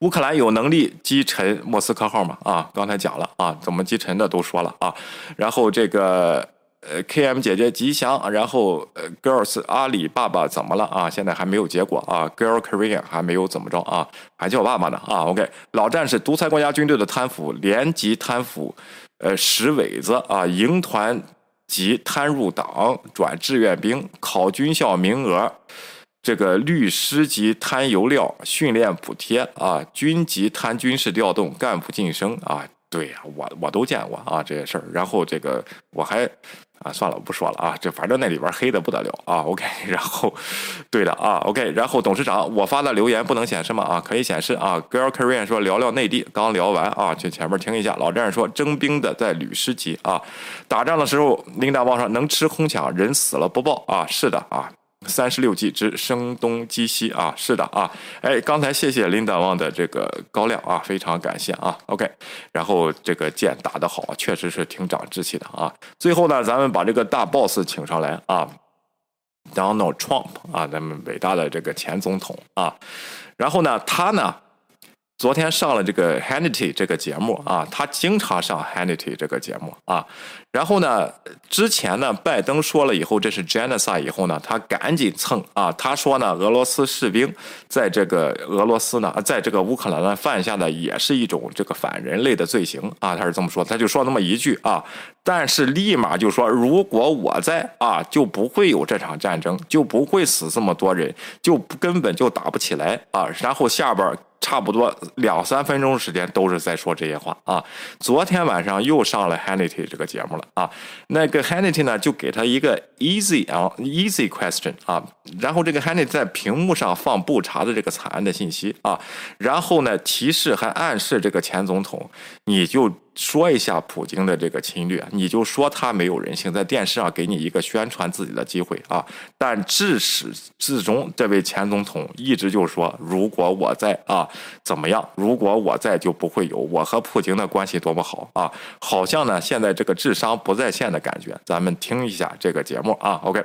乌克兰有能力击沉莫斯科号吗？啊，刚才讲了啊，怎么击沉的都说了啊。然后这个呃，KM 姐姐吉祥，然后呃，Girls 阿里爸爸怎么了啊？现在还没有结果啊，Girl Korean 还没有怎么着啊，还叫我爸爸呢啊。OK，老战士，独裁国家军队的贪腐，连级贪腐，呃，石尾子啊，营团级贪入党，转志愿兵，考军校名额。这个律师级贪油料训练补贴啊，军级贪军事调动干部晋升啊，对呀，我我都见过啊这些事儿。然后这个我还啊算了，我不说了啊，这反正那里边黑的不得了啊。[laughs] OK，然后对的啊，OK，然后董事长，我发的留言不能显示吗？啊，可以显示啊。Girl Korean 说聊聊内地，刚聊完啊，去前面听一下。老战士说征兵的在律师级啊，打仗的时候领导网上能吃空抢，人死了不报啊，是的啊。三十六计之声东击西啊，是的啊，哎，刚才谢谢林大旺的这个高亮啊，非常感谢啊，OK，然后这个剑打得好，确实是挺长志气的啊。最后呢，咱们把这个大 boss 请上来啊，Donald Trump 啊，咱们伟大的这个前总统啊，然后呢，他呢。昨天上了这个 Hannity 这个节目啊，他经常上 Hannity 这个节目啊。然后呢，之前呢，拜登说了以后这是 genocide 以后呢，他赶紧蹭啊，他说呢，俄罗斯士兵在这个俄罗斯呢，在这个乌克兰呢犯下的也是一种这个反人类的罪行啊，他是这么说，他就说那么一句啊，但是立马就说，如果我在啊，就不会有这场战争，就不会死这么多人，就根本就打不起来啊。然后下边。差不多两三分钟时间都是在说这些话啊！昨天晚上又上了 Hannity 这个节目了啊！那个 Hannity 呢就给他一个 easy 啊 easy question 啊，然后这个 Hannity 在屏幕上放不查的这个惨案的信息啊，然后呢提示还暗示这个前总统，你就。说一下普京的这个侵略，你就说他没有人性，在电视上给你一个宣传自己的机会啊！但至始至终，这位前总统一直就说：“如果我在啊，怎么样？如果我在，就不会有我和普京的关系多么好啊！”好像呢，现在这个智商不在线的感觉。咱们听一下这个节目啊，OK。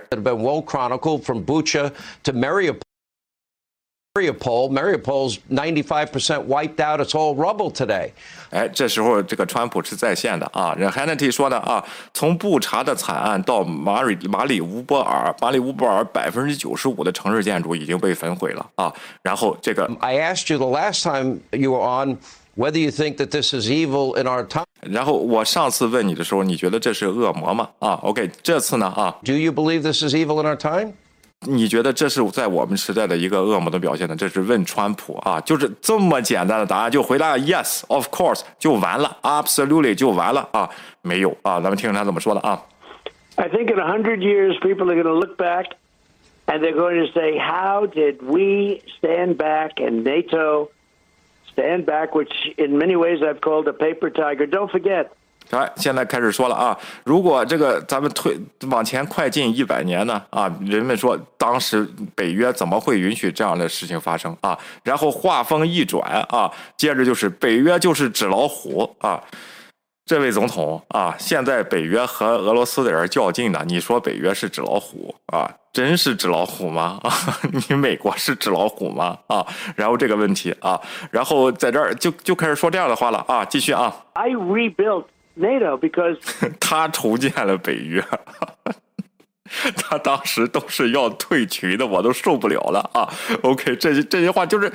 Mariupol. Mariupol, Mariupol's 95% wiped out. It's all rubble today. 哎，这时候这个川普是在线的啊。这 Hannity 说的啊，从布查的惨案到马里马里乌波尔，马里乌波尔百分之九十五的城市建筑已经被焚毁了啊。然后这个，I asked you the last time you were on whether you think that this is evil in our time. 然后我上次问你的时候，你觉得这是恶魔吗？啊，OK，这次呢啊，Do you believe this is evil in our time? 你觉得这是在我们时代的一个恶魔的表现呢？这是问川普啊，就是这么简单的答案，就回答 yes of course 就完了，absolutely 就完了啊？没有啊，咱们听听他怎么说的啊。I think in a hundred years, people are going to look back and they're going to say, "How did we stand back and NATO stand back?" Which, in many ways, I've called a paper tiger. Don't forget. 来，现在开始说了啊！如果这个咱们推往前快进一百年呢啊，人们说当时北约怎么会允许这样的事情发生啊？然后话锋一转啊，接着就是北约就是纸老虎啊！这位总统啊，现在北约和俄罗斯的人较劲呢，你说北约是纸老虎啊？真是纸老虎吗？啊，[laughs] 你美国是纸老虎吗？啊，然后这个问题啊，然后在这儿就就开始说这样的话了啊，继续啊。I rebuilt. NATO because [laughs] 他重建了北约。[laughs] 他当时都是要退群的，我都受不了了啊。OK，这这些话就是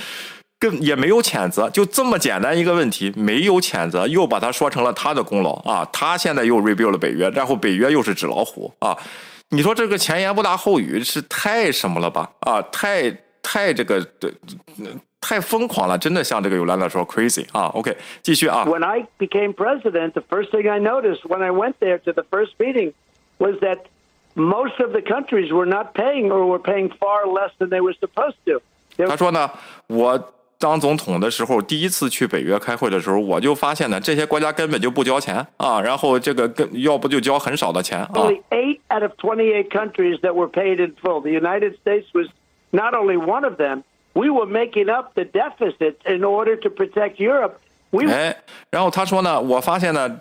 跟也没有谴责，就这么简单一个问题，没有谴责，又把他说成了他的功劳啊。他现在又 rebuild 了北约，然后北约又是纸老虎啊。你说这个前言不搭后语是太什么了吧？啊，太太这个对。太疯狂了，真的像这个尤兰达说 crazy 啊。OK，继续啊。When I became president, the first thing I noticed when I went there to the first meeting was that most of the countries were not paying or were paying far less than they were supposed to. 他说呢，我当总统的时候，第一次去北约开会的时候，我就发现呢，这些国家根本就不交钱啊，然后这个跟要不就交很少的钱啊。Only eight out of twenty-eight countries that were paid in full. The United States was not only one of them we were making up the deficit in order to protect Europe. We 哎，然后他说呢，我发现呢，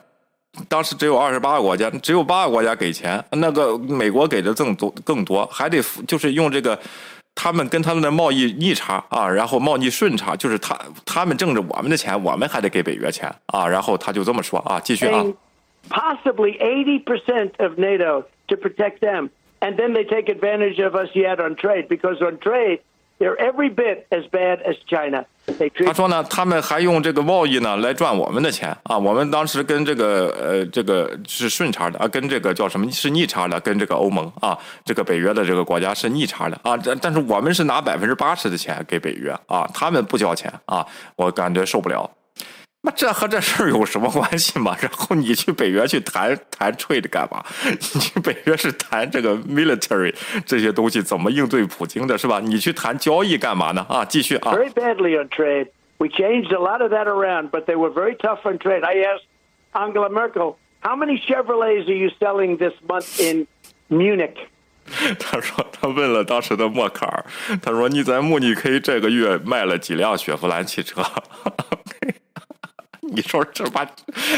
当时只有二十八个国家，只有八个国家给钱，那个美国给的更多更多，还得就是用这个他们跟他们的贸易逆差啊，然后贸易顺差，就是他他们挣着我们的钱，我们还得给北约钱啊，然后他就这么说啊，继续啊。Possibly eighty percent of NATO to protect them, And then they take advantage of us yet on trade because on trade they're every bit as bad as China. 他说呢，他们还用这个贸易呢来赚我们的钱啊！我们当时跟这个呃，这个是顺差的啊，跟这个叫什么是逆差的，跟这个欧盟啊，这个北约的这个国家是逆差的啊。但但是我们是拿百分之八十的钱给北约啊，他们不交钱啊，我感觉受不了。那这和这事儿有什么关系嘛？然后你去北约去谈谈 trade 干嘛？你去北约是谈这个 military 这些东西怎么应对普京的，是吧？你去谈交易干嘛呢？啊，继续啊。Very badly on trade. We changed a lot of that around, but they were very tough on trade. I asked Angela Merkel, "How many Chevrolets are you selling this month in Munich?" 他说他问了当时的默克尔，他说你在慕尼黑这个月卖了几辆雪佛兰汽车？你说这把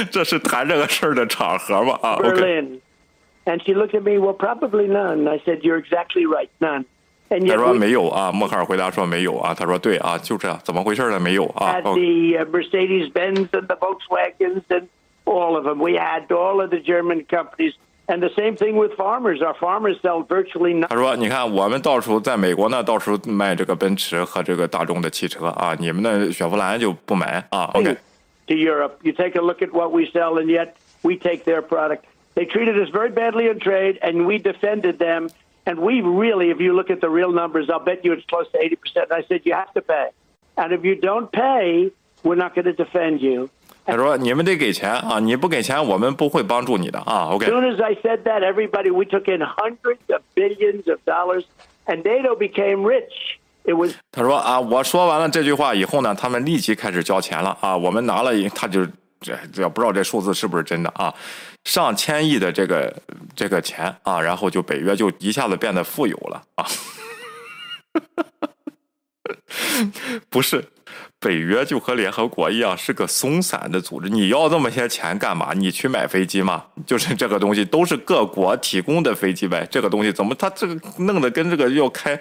这是谈这个事儿的场合吗？啊，Berlin。And she looked at me, well, probably none. I said, you're exactly right, none. And you. 他说没有啊，默克尔回答说没有啊。他说对啊，就这样，怎么回事呢？没有啊。Had the Mercedes Benz and the Volkswagens and all of them. We had all of the German companies. And the same thing with farmers. Our farmers sell virtually nothing. 他说：“你看，我们到处在美国呢，到处卖这个奔驰和这个大众的汽车啊，你们那雪佛兰就不买啊。” OK。to Europe. You take a look at what we sell, and yet we take their product. They treated us very badly in trade, and we defended them. And we really, if you look at the real numbers, I'll bet you it's close to 80%. I said, you have to pay. And if you don't pay, we're not going to defend you. 他说：“你们得给钱啊！你不给钱，我们不会帮助你的啊。” OK。As soon as I said that, everybody we took in hundreds of billions of dollars, and NATO became rich. 他说啊，我说完了这句话以后呢，他们立即开始交钱了啊。我们拿了，他就这也不知道这数字是不是真的啊，上千亿的这个这个钱啊，然后就北约就一下子变得富有了啊。[laughs] 不是，北约就和联合国一样是个松散的组织。你要这么些钱干嘛？你去买飞机吗？就是这个东西都是各国提供的飞机呗。这个东西怎么他这个弄得跟这个要开？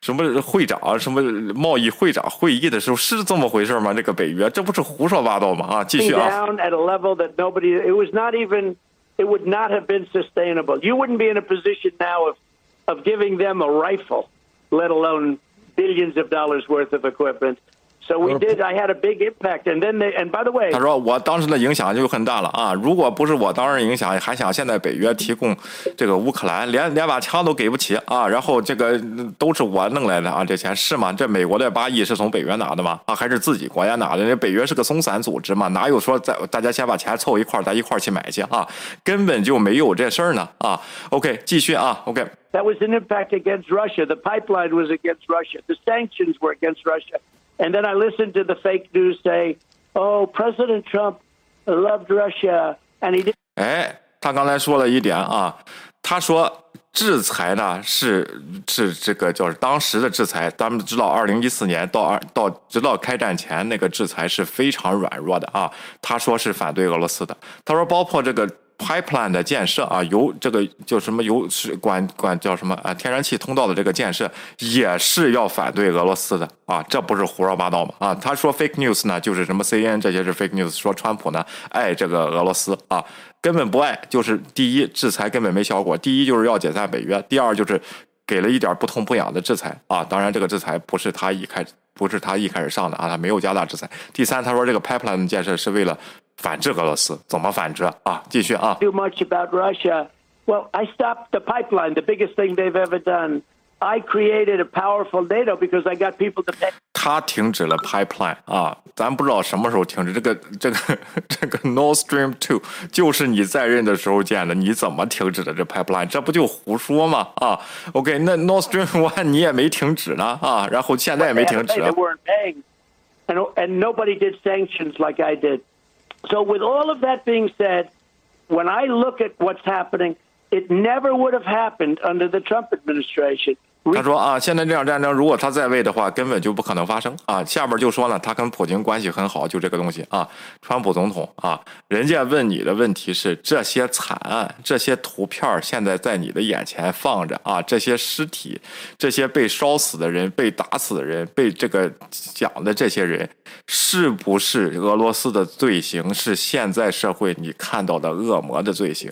什么会长、什么贸易会长会议的时候是这么回事吗？这个北约这不是胡说八道吗？啊，继续啊。Down at a level that nobody, it was not even, it would not have been sustainable. You wouldn't be in a position now of, of giving them a rifle, let alone billions of dollars worth of equipment. So we did. I had a big impact, and then they, and by the way，他说我当时的影响就很大了啊！如果不是我当时影响，还想现在北约提供这个乌克兰，连连把枪都给不起啊！然后这个都是我弄来的啊！这钱是吗？这美国的八亿是从北约拿的吗？啊，还是自己国家拿的？这北约是个松散组织嘛，哪有说在大家先把钱凑一块儿，咱一块儿去买去啊？根本就没有这事儿呢啊！OK，继续啊！OK。That was an impact against Russia. The pipeline was against Russia. The sanctions were against Russia. And then I listened to the fake news say, "Oh, President Trump loved Russia," and he did. 哎，他刚才说了一点啊，他说制裁呢是是这个就是当时的制裁，咱们知道，二零一四年到二到直到开战前那个制裁是非常软弱的啊。他说是反对俄罗斯的，他说包括这个。Pipeline 的建设啊，油这个叫什么油是管管叫什么啊？天然气通道的这个建设也是要反对俄罗斯的啊，这不是胡说八道吗？啊，他说 fake news 呢，就是什么 CNN 这些是 fake news，说川普呢爱这个俄罗斯啊，根本不爱，就是第一制裁根本没效果，第一就是要解散北约，第二就是给了一点不痛不痒的制裁啊。当然，这个制裁不是他一开不是他一开始上的啊，他没有加大制裁。第三，他说这个 pipeline 建设是为了反制俄罗斯，怎么反制啊？继续啊。Too much about Russia. Well, I stopped the pipeline, the biggest thing they've ever done. I created a powerful NATO because I got people to pay. 他停止了 pipeline 啊，咱不知道什么时候停止。这个这个这个 [laughs] Nord Stream Two 就是你在任的时候建的，你怎么停止的这 pipeline？这不就胡说吗？啊，OK，那 Nord Stream One [laughs] 你也没停止呢啊，然后现在也没停止。 They weren't paying, and and nobody did sanctions like I did. So with all of that being said, when I look at what's happening, it never would have happened under the Trump administration. 他说啊，现在这场战争如果他在位的话，根本就不可能发生啊。下边就说了，他跟普京关系很好，就这个东西啊。川普总统啊，人家问你的问题是这些惨案、这些图片现在在你的眼前放着啊，这些尸体、这些被烧死的人、被打死的人、被这个讲的这些人，是不是俄罗斯的罪行？是现在社会你看到的恶魔的罪行？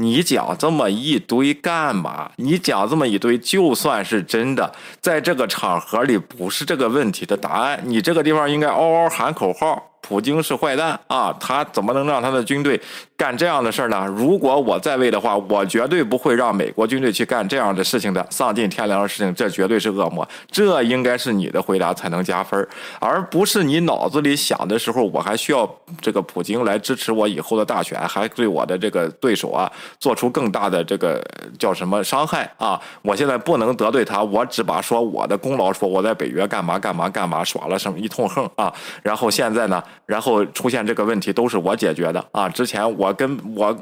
你讲这么一堆干嘛？你讲这么一堆，就算是真的，在这个场合里不是这个问题的答案。你这个地方应该嗷嗷喊口号：普京是坏蛋啊！他怎么能让他的军队干这样的事儿呢？如果我在位的话，我绝对不会让美国军队去干这样的事情的，丧尽天良的事情，这绝对是恶魔。这应该是你的回答才能加分，而不是你脑子里想的时候，我还需要这个普京来支持我以后的大选，还对我的这个对手啊做出更大的这个叫什么伤害啊！我现在不能得罪他，我只把说我的功劳，说我在北约干嘛干嘛干嘛耍了什么一通横啊！然后现在呢，然后出现这个问题都是我解决的啊！之前我跟我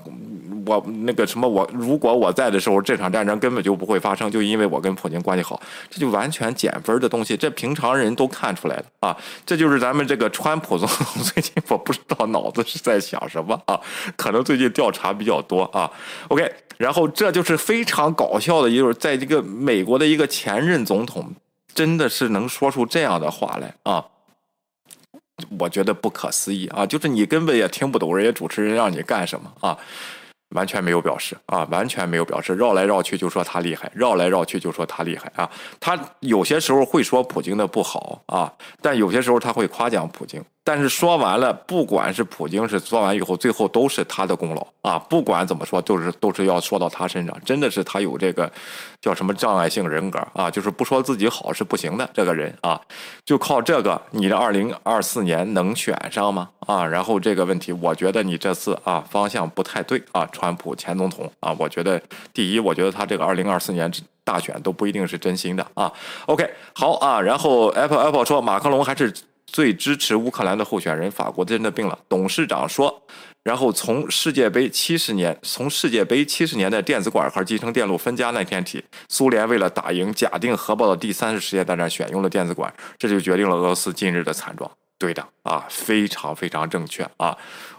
我那个什么我如果我在的时候，这场战争根本就不会发生，就因为我跟普京关系好，这就完全减分的东西，这平常人都看出来了啊！这就是咱们这个川普总统最近我不知道脑子是在想什么啊，可能最近调查比较多啊。OK，然后这就是非常搞笑的，就是在这个美国的一个前任总统，真的是能说出这样的话来啊！我觉得不可思议啊！就是你根本也听不懂人家主持人让你干什么啊，完全没有表示啊，完全没有表示，绕来绕去就说他厉害，绕来绕去就说他厉害啊。他有些时候会说普京的不好啊，但有些时候他会夸奖普京。但是说完了，不管是普京是说完以后，最后都是他的功劳啊！不管怎么说，都是都是要说到他身上。真的是他有这个叫什么障碍性人格啊，就是不说自己好是不行的。这个人啊，就靠这个，你的二零二四年能选上吗？啊，然后这个问题，我觉得你这次啊方向不太对啊，川普前总统啊，我觉得第一，我觉得他这个二零二四年大选都不一定是真心的啊。OK，好啊，然后 Apple Apple 说马克龙还是。最支持乌克兰的候选人，法国真的病了。董事长说，然后从世界杯七十年，从世界杯七十年代电子管和集成电路分家那天起，苏联为了打赢假定核爆的第三次世界大战，选用了电子管，这就决定了俄罗斯今日的惨状。对的啊，非常非常正确啊！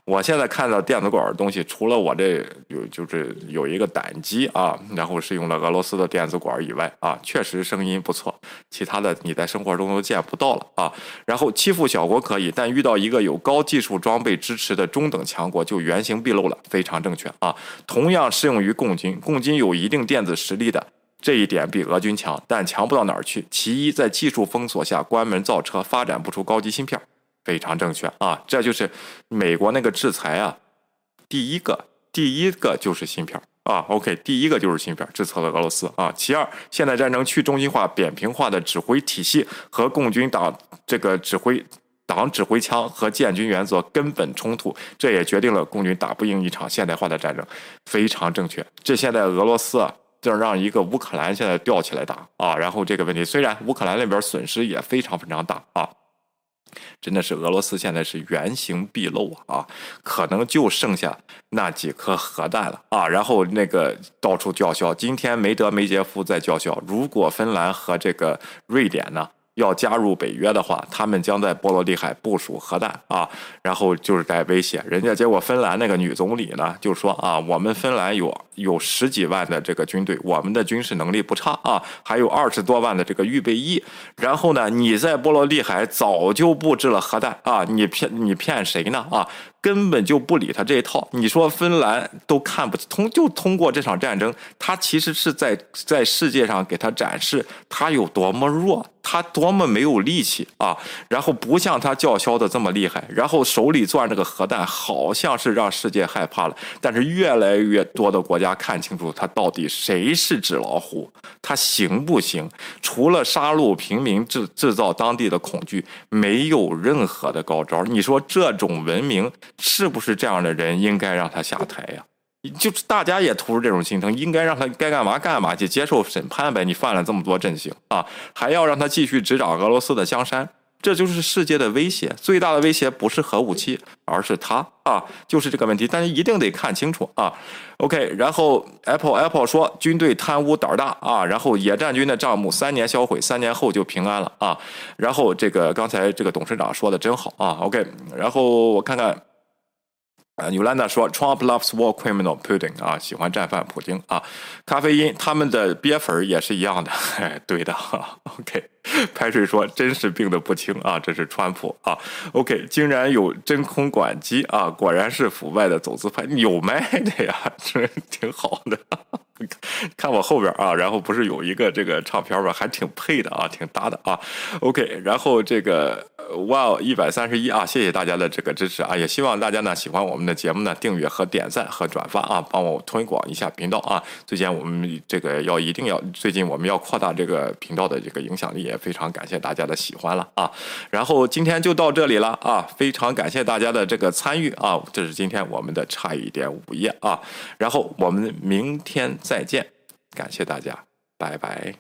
我现在看到电子管的东西，除了我这有就是有一个胆机啊，然后是用了俄罗斯的电子管以外啊，确实声音不错。其他的你在生活中都见不到了啊。然后欺负小国可以，但遇到一个有高技术装备支持的中等强国就原形毕露了，非常正确啊。同样适用于共军，共军有一定电子实力的。这一点比俄军强，但强不到哪儿去。其一，在技术封锁下关门造车，发展不出高级芯片，非常正确啊！这就是美国那个制裁啊，第一个，第一个就是芯片啊。OK，第一个就是芯片，制裁了俄罗斯啊。其二，现代战争去中心化、扁平化的指挥体系和共军党这个指挥党指挥枪和建军原则根本冲突，这也决定了共军打不赢一场现代化的战争，非常正确。这现在俄罗斯啊。就让一个乌克兰现在吊起来打啊，然后这个问题虽然乌克兰那边损失也非常非常大啊，真的是俄罗斯现在是原形毕露啊，可能就剩下那几颗核弹了啊，然后那个到处叫嚣，今天梅德梅杰夫在叫嚣，如果芬兰和这个瑞典呢要加入北约的话，他们将在波罗的海部署核弹啊，然后就是在威胁人家。结果芬兰那个女总理呢，就说啊，我们芬兰有有十几万的这个军队，我们的军事能力不差啊，还有二十多万的这个预备役。然后呢，你在波罗的海早就布置了核弹啊，你骗你骗谁呢啊？根本就不理他这一套。你说芬兰都看不通，就通过这场战争，他其实是在在世界上给他展示他有多么弱。他多么没有力气啊！然后不像他叫嚣的这么厉害，然后手里攥着个核弹，好像是让世界害怕了。但是越来越多的国家看清楚他到底谁是纸老虎，他行不行？除了杀戮平民、制制造当地的恐惧，没有任何的高招。你说这种文明是不是这样的人应该让他下台呀？就是大家也图着这种心疼，应该让他该干嘛干嘛去接受审判呗。你犯了这么多阵型啊，还要让他继续执掌俄罗斯的江山，这就是世界的威胁。最大的威胁不是核武器，而是他啊，就是这个问题。但是一定得看清楚啊。OK，然后 Apple Apple 说军队贪污胆儿大啊，然后野战军的账目三年销毁，三年后就平安了啊。然后这个刚才这个董事长说的真好啊。OK，然后我看看。啊，纽兰达说，Trump loves war criminal Putin 啊，喜欢战犯普京啊。咖啡因，他们的鳖粉也是一样的，哎，对的哈。OK，排水说，真是病得不轻啊，这是川普啊。OK，竟然有真空管机啊，果然是腐败的走资派，有卖的呀，[laughs] 这挺好的。[laughs] 看我后边啊，然后不是有一个这个唱片吧，还挺配的啊，挺搭的啊。OK，然后这个。哇，一百三十一啊！谢谢大家的这个支持啊！也希望大家呢喜欢我们的节目呢，订阅和点赞和转发啊，帮我推广一下频道啊！最近我们这个要一定要，最近我们要扩大这个频道的这个影响力，也非常感谢大家的喜欢了啊！然后今天就到这里了啊！非常感谢大家的这个参与啊！这是今天我们的差一点午夜啊！然后我们明天再见感谢大家拜拜。